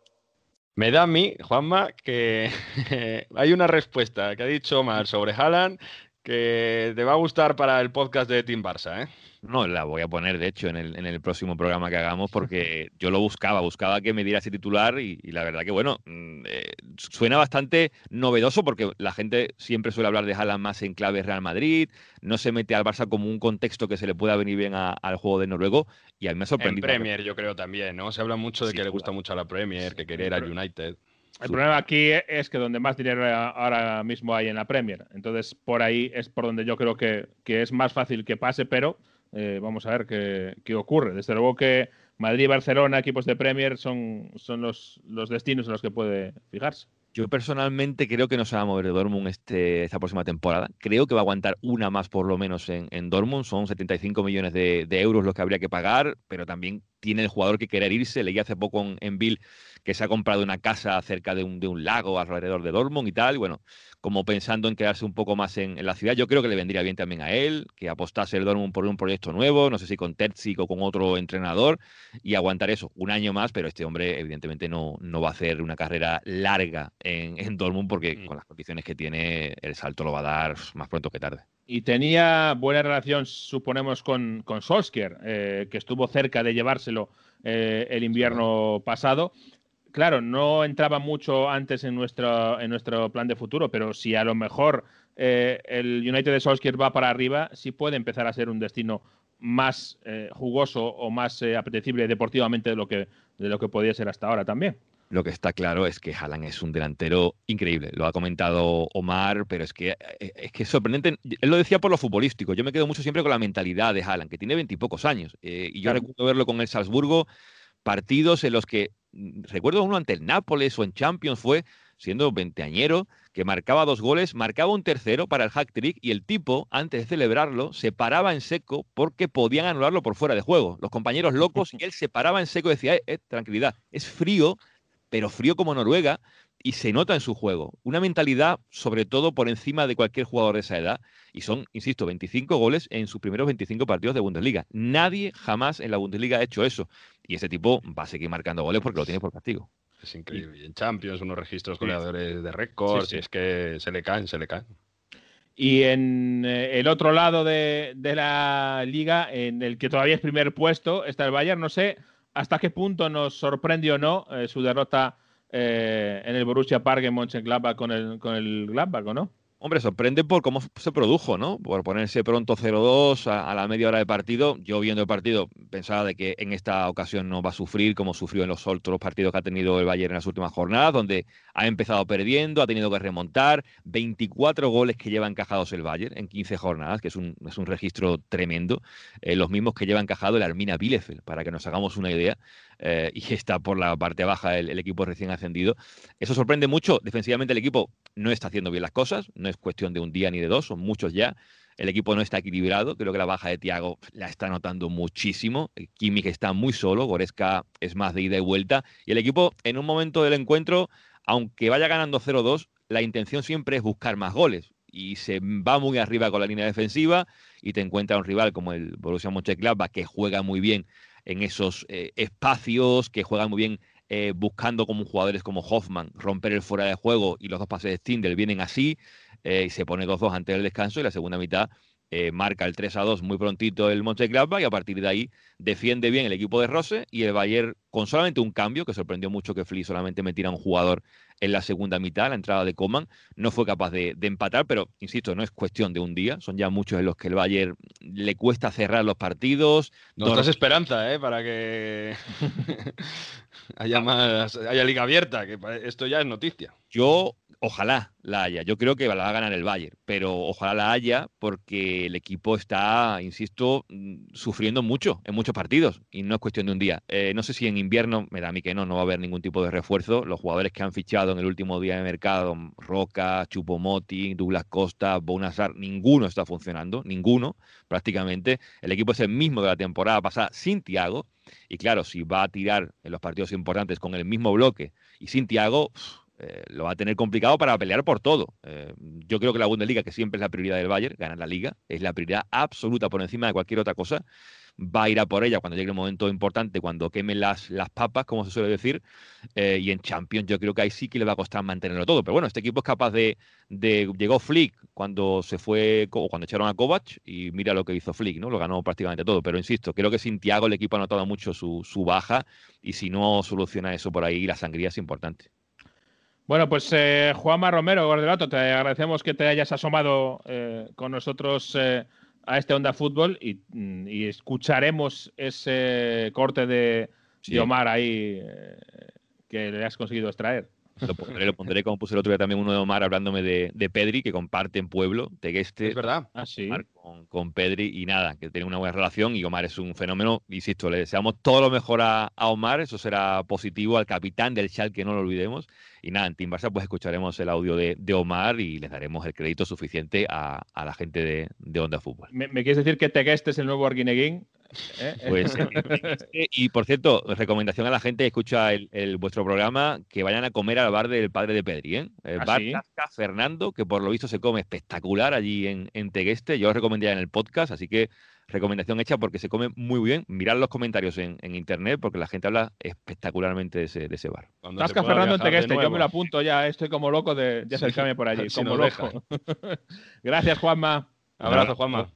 Me da a mí, Juanma, que hay una respuesta que ha dicho Omar sobre Haaland que te va a gustar para el podcast de Team Barça, ¿eh? No, la voy a poner, de hecho, en el, en el próximo programa que hagamos, porque yo lo buscaba, buscaba que me diera ese titular y, la verdad que, bueno, mm, eh, suena bastante novedoso porque la gente siempre suele hablar de Haaland más en clave Real Madrid, no se mete al Barça como un contexto que se le pueda venir bien al juego de Noruego y a mí me ha sorprendido. En Premier yo creo también, ¿no? Se habla mucho de que le gusta mucho a la Premier, que quería ir al United. El problema aquí es que donde más dinero ahora mismo hay en la Premier. Entonces, por ahí es por donde yo creo que, que es más fácil que pase, pero eh, vamos a ver qué, qué, ocurre. Desde luego que Madrid Barcelona, equipos de Premier, son, son los, los destinos en los que puede fijarse. Yo personalmente creo que no se va a mover de Dortmund este, esta próxima temporada. Creo que va a aguantar una más por lo menos en, en Dortmund. Son 75 millones de, de, euros los que habría que pagar, pero también tiene el jugador que querer irse. Leí hace poco en, en Bill que se ha comprado una casa cerca de un, de un lago alrededor de Dortmund y tal. Y bueno, como pensando en quedarse un poco más en, en, la ciudad. Yo creo que le vendría bien también a él, que apostase el Dortmund por un proyecto nuevo, no sé si con Terzic o con otro entrenador, y aguantar eso un año más, pero este hombre evidentemente no, no va a hacer una carrera larga en, en Dortmund porque mm. con las condiciones que tiene el salto lo va a dar más pronto que tarde. Y tenía buena relación, suponemos, con, con Solskjaer, eh, que estuvo cerca de llevárselo eh, el invierno pasado claro, no entraba mucho antes en nuestro, en nuestro plan de futuro, pero si a lo mejor eh, el United de Solskjaer va para arriba, sí puede empezar a ser un destino más eh, jugoso o más eh, apetecible deportivamente de lo, que, de lo que podía ser hasta ahora también. Lo que está claro es que Haaland es un delantero increíble. Lo ha comentado Omar, pero es que es que es sorprendente. Él lo decía por lo futbolístico. Yo me quedo mucho siempre con la mentalidad de Haaland, que tiene veintipocos años. Y yo claro. recuerdo verlo con el Salzburgo, partidos en los que recuerdo uno ante el Nápoles o en Champions fue siendo veinteañero, que marcaba dos goles, marcaba un tercero para el hack trick y el tipo, antes de celebrarlo, se paraba en seco porque podían anularlo por fuera de juego. Los compañeros locos y él se paraba en seco y decía, eh, eh, tranquilidad, es frío, pero frío como Noruega y se nota en su juego. Una mentalidad, sobre todo, por encima de cualquier jugador de esa edad. Y son, insisto, 25 goles en sus primeros 25 partidos de Bundesliga. Nadie jamás en la Bundesliga ha hecho eso. Y ese tipo va a seguir marcando goles porque lo tiene por castigo. Es increíble. Y en Champions, unos registros goleadores de récords, sí, sí. y es que se le caen, se le caen. Y en eh, el otro lado de, de, la liga, en el que todavía es primer puesto, está el Bayern. No sé hasta qué punto nos sorprende o no eh, su derrota eh, en el Borussia Park en Mönchengladbach con el, con el Gladbach, ¿o no? Hombre, sorprende por cómo se produjo, ¿no? Por ponerse pronto 0-2 a, la media hora de partido. Yo viendo el partido pensaba de que en esta ocasión no va a sufrir como sufrió en los otros partidos que ha tenido el Bayern en las últimas jornadas, donde ha empezado perdiendo, ha tenido que remontar. 24 goles que lleva encajados el Bayern en 15 jornadas, que es un, es un registro tremendo. Eh, los mismos que lleva encajado el Armina Bielefeld, para que nos hagamos una idea. Eh, y está por la parte baja el, el, equipo recién ascendido. Eso sorprende mucho. Defensivamente el equipo no está haciendo bien las cosas, no es cuestión de un día ni de dos, son muchos ya. El equipo no está equilibrado, creo que la baja de Tiago la está notando muchísimo. Kimmich está muy solo, Goreska es más de ida y vuelta. Y el equipo, en un momento del encuentro, aunque vaya ganando 0-2, la intención siempre es buscar más goles. Y se va muy arriba con la línea defensiva y te encuentra un rival como el Borussia Mönchengladbach que juega muy bien en esos eh, espacios, que juega muy bien eh, buscando como jugadores como Hoffman romper el fuera de juego y los dos pases de Stindl vienen así, eh, y se pone 2-2 antes del descanso y la segunda mitad eh, marca el 3 a 2 muy prontito el Mönchengladbach y a partir de ahí defiende bien el equipo de Rose y el Bayern con solamente un cambio, que sorprendió mucho que Fli solamente metiera un jugador en la segunda mitad, la entrada de Coman, no fue capaz de, empatar, pero insisto, no es cuestión de un día, son ya muchos en los que el Bayern le cuesta cerrar los partidos. Nos das esperanza, ¿eh? Para que haya más, haya liga abierta, que esto ya es noticia. Yo Ojalá la haya. Yo creo que la va a ganar el Bayern, pero ojalá la haya porque el equipo está, insisto, mm, sufriendo mucho en muchos partidos y no es cuestión de un día. Eh, no sé si en invierno, me da a mí que no, no va a haber ningún tipo de refuerzo. Los jugadores que han fichado en el último día de mercado, Roca, Chupomotti, Douglas Costa, Bonazar, ninguno está funcionando, ninguno prácticamente. El equipo es el mismo de la temporada pasada sin Tiago y claro, si va a tirar en los partidos importantes con el mismo bloque y sin Tiago eh, lo va a tener complicado para pelear por todo. Eh, yo creo que la Bundesliga, que siempre es la prioridad del Bayern, ganar la liga, es la prioridad absoluta por encima de cualquier otra cosa. Va a ir a por ella cuando llegue el momento importante, cuando quemen las, papas, como se suele decir. Eh, y en Champions yo creo que ahí sí que le va a costar mantenerlo todo. Pero bueno, este equipo es capaz de... llegó Flick cuando se fue, o cuando echaron a Kovac, y mira lo que hizo Flick, ¿no? Lo ganó prácticamente todo. Pero insisto, creo que sin Tiago el equipo ha notado mucho su baja, y si no soluciona eso por ahí, la sangría es importante. Bueno, pues eh, Juanma Romero, Gordelato, te agradecemos que te hayas asomado eh, con nosotros eh, a este Onda Fútbol mm, y, escucharemos ese corte de, Omar ahí que le has conseguido extraer. Lo pondré, como puse el otro día también uno de Omar hablándome de, Pedri, que comparte en Pueblo, Tegueste. Es verdad. Ah, sí. con, con, Pedri y nada, que tiene una buena relación y Omar es un fenómeno. Insisto, le deseamos todo lo mejor a, a Omar, eso será positivo al capitán del Schalke, que no lo olvidemos. Y nada, en Team Barça pues escucharemos el audio de, Omar y les daremos el crédito suficiente a, la gente de, de, Onda Fútbol. ¿Me, quieres decir que Tegueste es el nuevo Arguineguín? ¿Eh? Pues, y por cierto, recomendación a la gente que escucha el, vuestro programa que vayan a comer al bar del padre de Pedri, ¿eh? El ¿Ah, bar Fernando, que por lo visto se come espectacular allí en, en Tegueste. Yo os recomendaría en el podcast, así que recomendación hecha porque se come muy bien. Mirad los comentarios en, internet porque la gente habla espectacularmente de ese, de ese bar. Tasca Fernando Tegueste, yo me lo apunto ya, estoy como loco de, acercarme por allí, como loco. Gracias, Juanma. Abrazo, Juanma.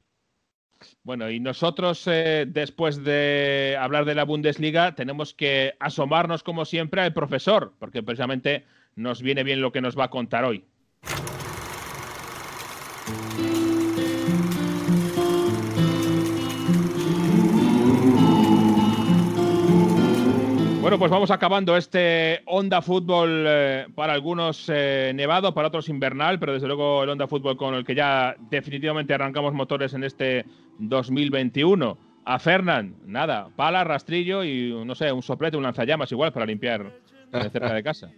Bueno, y nosotros, eh, después de hablar de la Bundesliga, tenemos que asomarnos, como siempre, al profesor, porque precisamente nos viene bien lo que nos va a contar hoy. Bueno, pues vamos acabando este Onda Fútbol eh, para algunos eh, nevado, para otros invernal, pero desde luego el Onda Fútbol con el que ya definitivamente arrancamos motores en este 2021. A Fernán, nada, pala, rastrillo y no sé, un soplete, un lanzallamas igual para limpiar cerca de casa.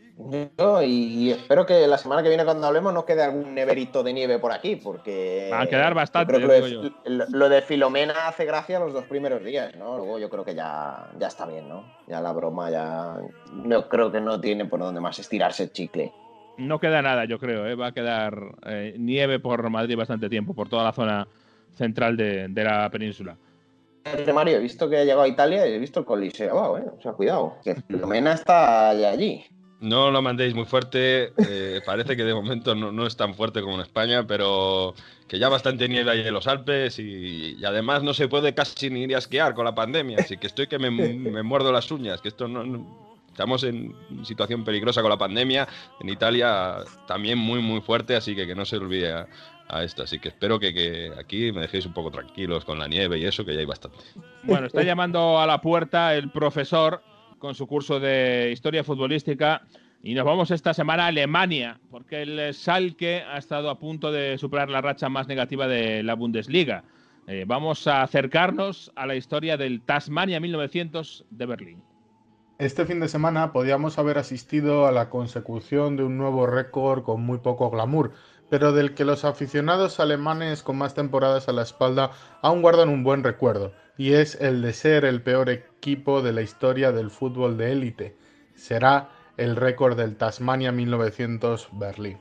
y, espero que la semana que viene cuando hablemos no quede algún neverito de nieve por aquí, porque... Va a quedar bastante. lo, de, Filomena hace gracia los dos primeros días, ¿no? Luego yo creo que ya, ya está bien, ¿no? Ya la broma ya... No creo que no tiene por dónde más estirarse el chicle. No queda nada, yo creo, ¿eh? va a quedar eh, nieve por Madrid bastante tiempo, por toda la zona central de la península de Mario, he visto que ha llegado a Italia y he visto el Coliseo. ¿eh? O sea, cuidado, que Filomena está allí. No lo mandéis muy fuerte. Eh, parece que de momento no, es tan fuerte como en España, pero que ya bastante nieve hay en los Alpes y, además no se puede casi ni ir a esquiar con la pandemia. Así que estoy que me, muerdo las uñas, que esto no, Estamos en situación peligrosa con la pandemia. En Italia también muy, muy fuerte, así que que no se olvide a esto. Así que espero que, aquí me dejéis un poco tranquilos con la nieve y eso, que ya hay bastante. Bueno, está llamando a la puerta el profesor con su curso de historia futbolística. Y nos vamos esta semana a Alemania, porque el Salke ha estado a punto de superar la racha más negativa de la Bundesliga. Eh, vamos a acercarnos a la historia del Tasmania 1900 de Berlín. Este fin de semana podíamos haber asistido a la consecución de un nuevo récord con muy poco glamour, pero del que los aficionados alemanes con más temporadas a la espalda aún guardan un buen recuerdo, y es el de ser el peor equipo de la historia del fútbol de élite. Será el récord del Tasmania 1900 Berlín.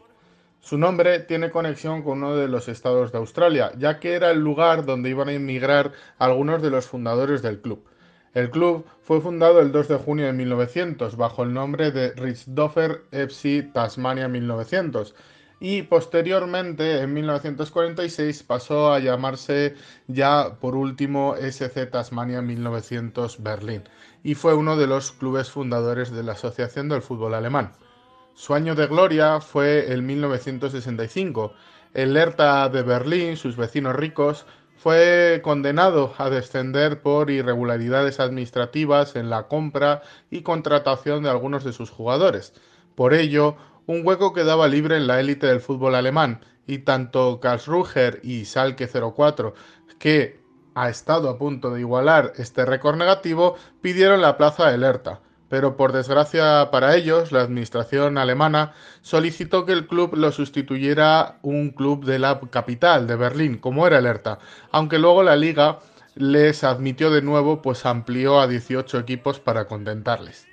Su nombre tiene conexión con uno de los estados de Australia, ya que era el lugar donde iban a inmigrar algunos de los fundadores del club. El club fue fundado el 2 de junio de 1900 bajo el nombre de Richthofen FC Tasmania 1900 y posteriormente en 1946 pasó a llamarse ya por último SC Tasmania 1900 Berlín y fue uno de los clubes fundadores de la Asociación del Fútbol Alemán. Su año de gloria fue el 1965. El Hertha de Berlín, sus vecinos ricos, fue condenado a descender por irregularidades administrativas en la compra y contratación de algunos de sus jugadores. Por ello, un hueco quedaba libre en la élite del fútbol alemán y tanto Karlsruher y Salke 04, que ha estado a punto de igualar este récord negativo, pidieron la plaza del Hertha pero por desgracia para ellos, la administración alemana solicitó que el club lo sustituyera un club de la capital, de Berlín, como era el aunque luego la liga les admitió de nuevo, pues amplió a 18 equipos para contentarles.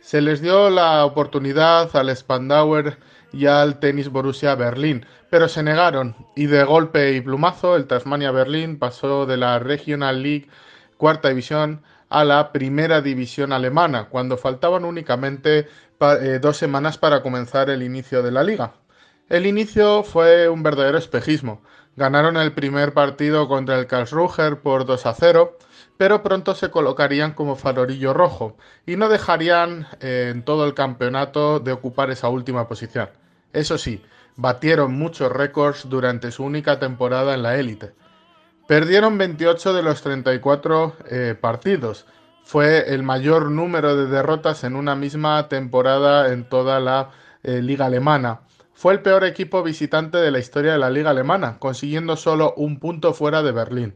Se les dio la oportunidad al Spandauer y al Tennis Borussia Berlín, pero se negaron y de golpe y plumazo el Tasmania Berlín pasó de la Regional League cuarta división a la primera división alemana, cuando faltaban únicamente eh, dos semanas para comenzar el inicio de la liga. El inicio fue un verdadero espejismo. Ganaron el primer partido contra el Karlsruher por 2 a 0, pero pronto se colocarían como farorillo rojo y no dejarían eh, en todo el campeonato de ocupar esa última posición. Eso sí, batieron muchos récords durante su única temporada en la élite. Perdieron 28 de los 34 eh, partidos. Fue el mayor número de derrotas en una misma temporada en toda la eh, liga alemana. Fue el peor equipo visitante de la historia de la liga alemana, consiguiendo solo un punto fuera de Berlín.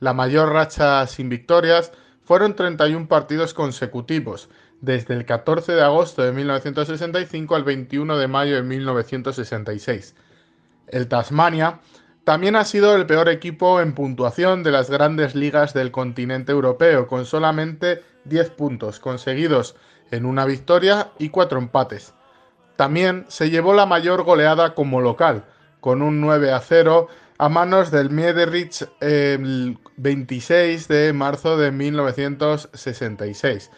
La mayor racha sin victorias fueron 31 partidos consecutivos, desde el 14 de agosto de 1965 al 21 de mayo de 1966. El Tasmania también ha sido el peor equipo en puntuación de las grandes ligas del continente europeo, con solamente 10 puntos conseguidos en una victoria y 4 empates. También se llevó la mayor goleada como local, con un 9 a 0 a manos del Miederich el 26 de marzo de 1966.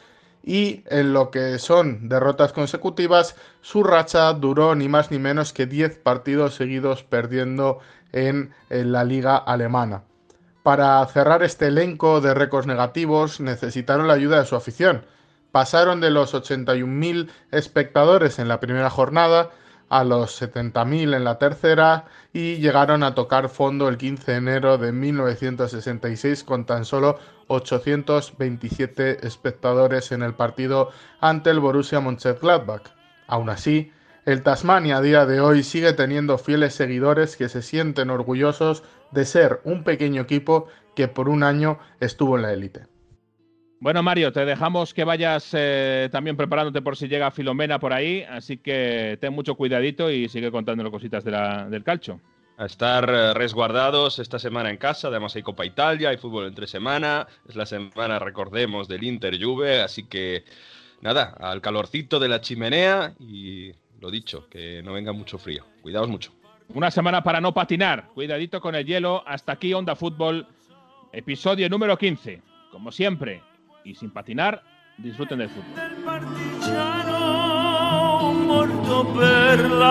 Y en lo que son derrotas consecutivas, su racha duró ni más ni menos que 10 partidos seguidos perdiendo en, la liga alemana. Para cerrar este elenco de récords negativos necesitaron la ayuda de su afición. Pasaron de los 81.000 espectadores en la primera jornada a los 70.000 en la tercera y llegaron a tocar fondo el 15 de enero de 1966 con tan solo 827 espectadores en el partido ante el Borussia Mönchengladbach. Aún así, el Tasmania a día de hoy sigue teniendo fieles seguidores que se sienten orgullosos de ser un pequeño equipo que por un año estuvo en la élite. Bueno, Mario, te dejamos que vayas eh, también preparándote por si llega Filomena por ahí, así que ten mucho cuidadito y sigue contándonos cositas del calcio. A estar eh, resguardados esta semana en casa, además hay Copa Italia, hay fútbol entre semana, es la semana, recordemos, del Inter Juve, así que nada, al calorcito de la chimenea y lo dicho, que no venga mucho frío. Cuidaos mucho. Una semana para no patinar. Cuidadito con el hielo. Hasta aquí Onda Fútbol, episodio número 15. Como siempre, y sin patinar, disfruten del fútbol.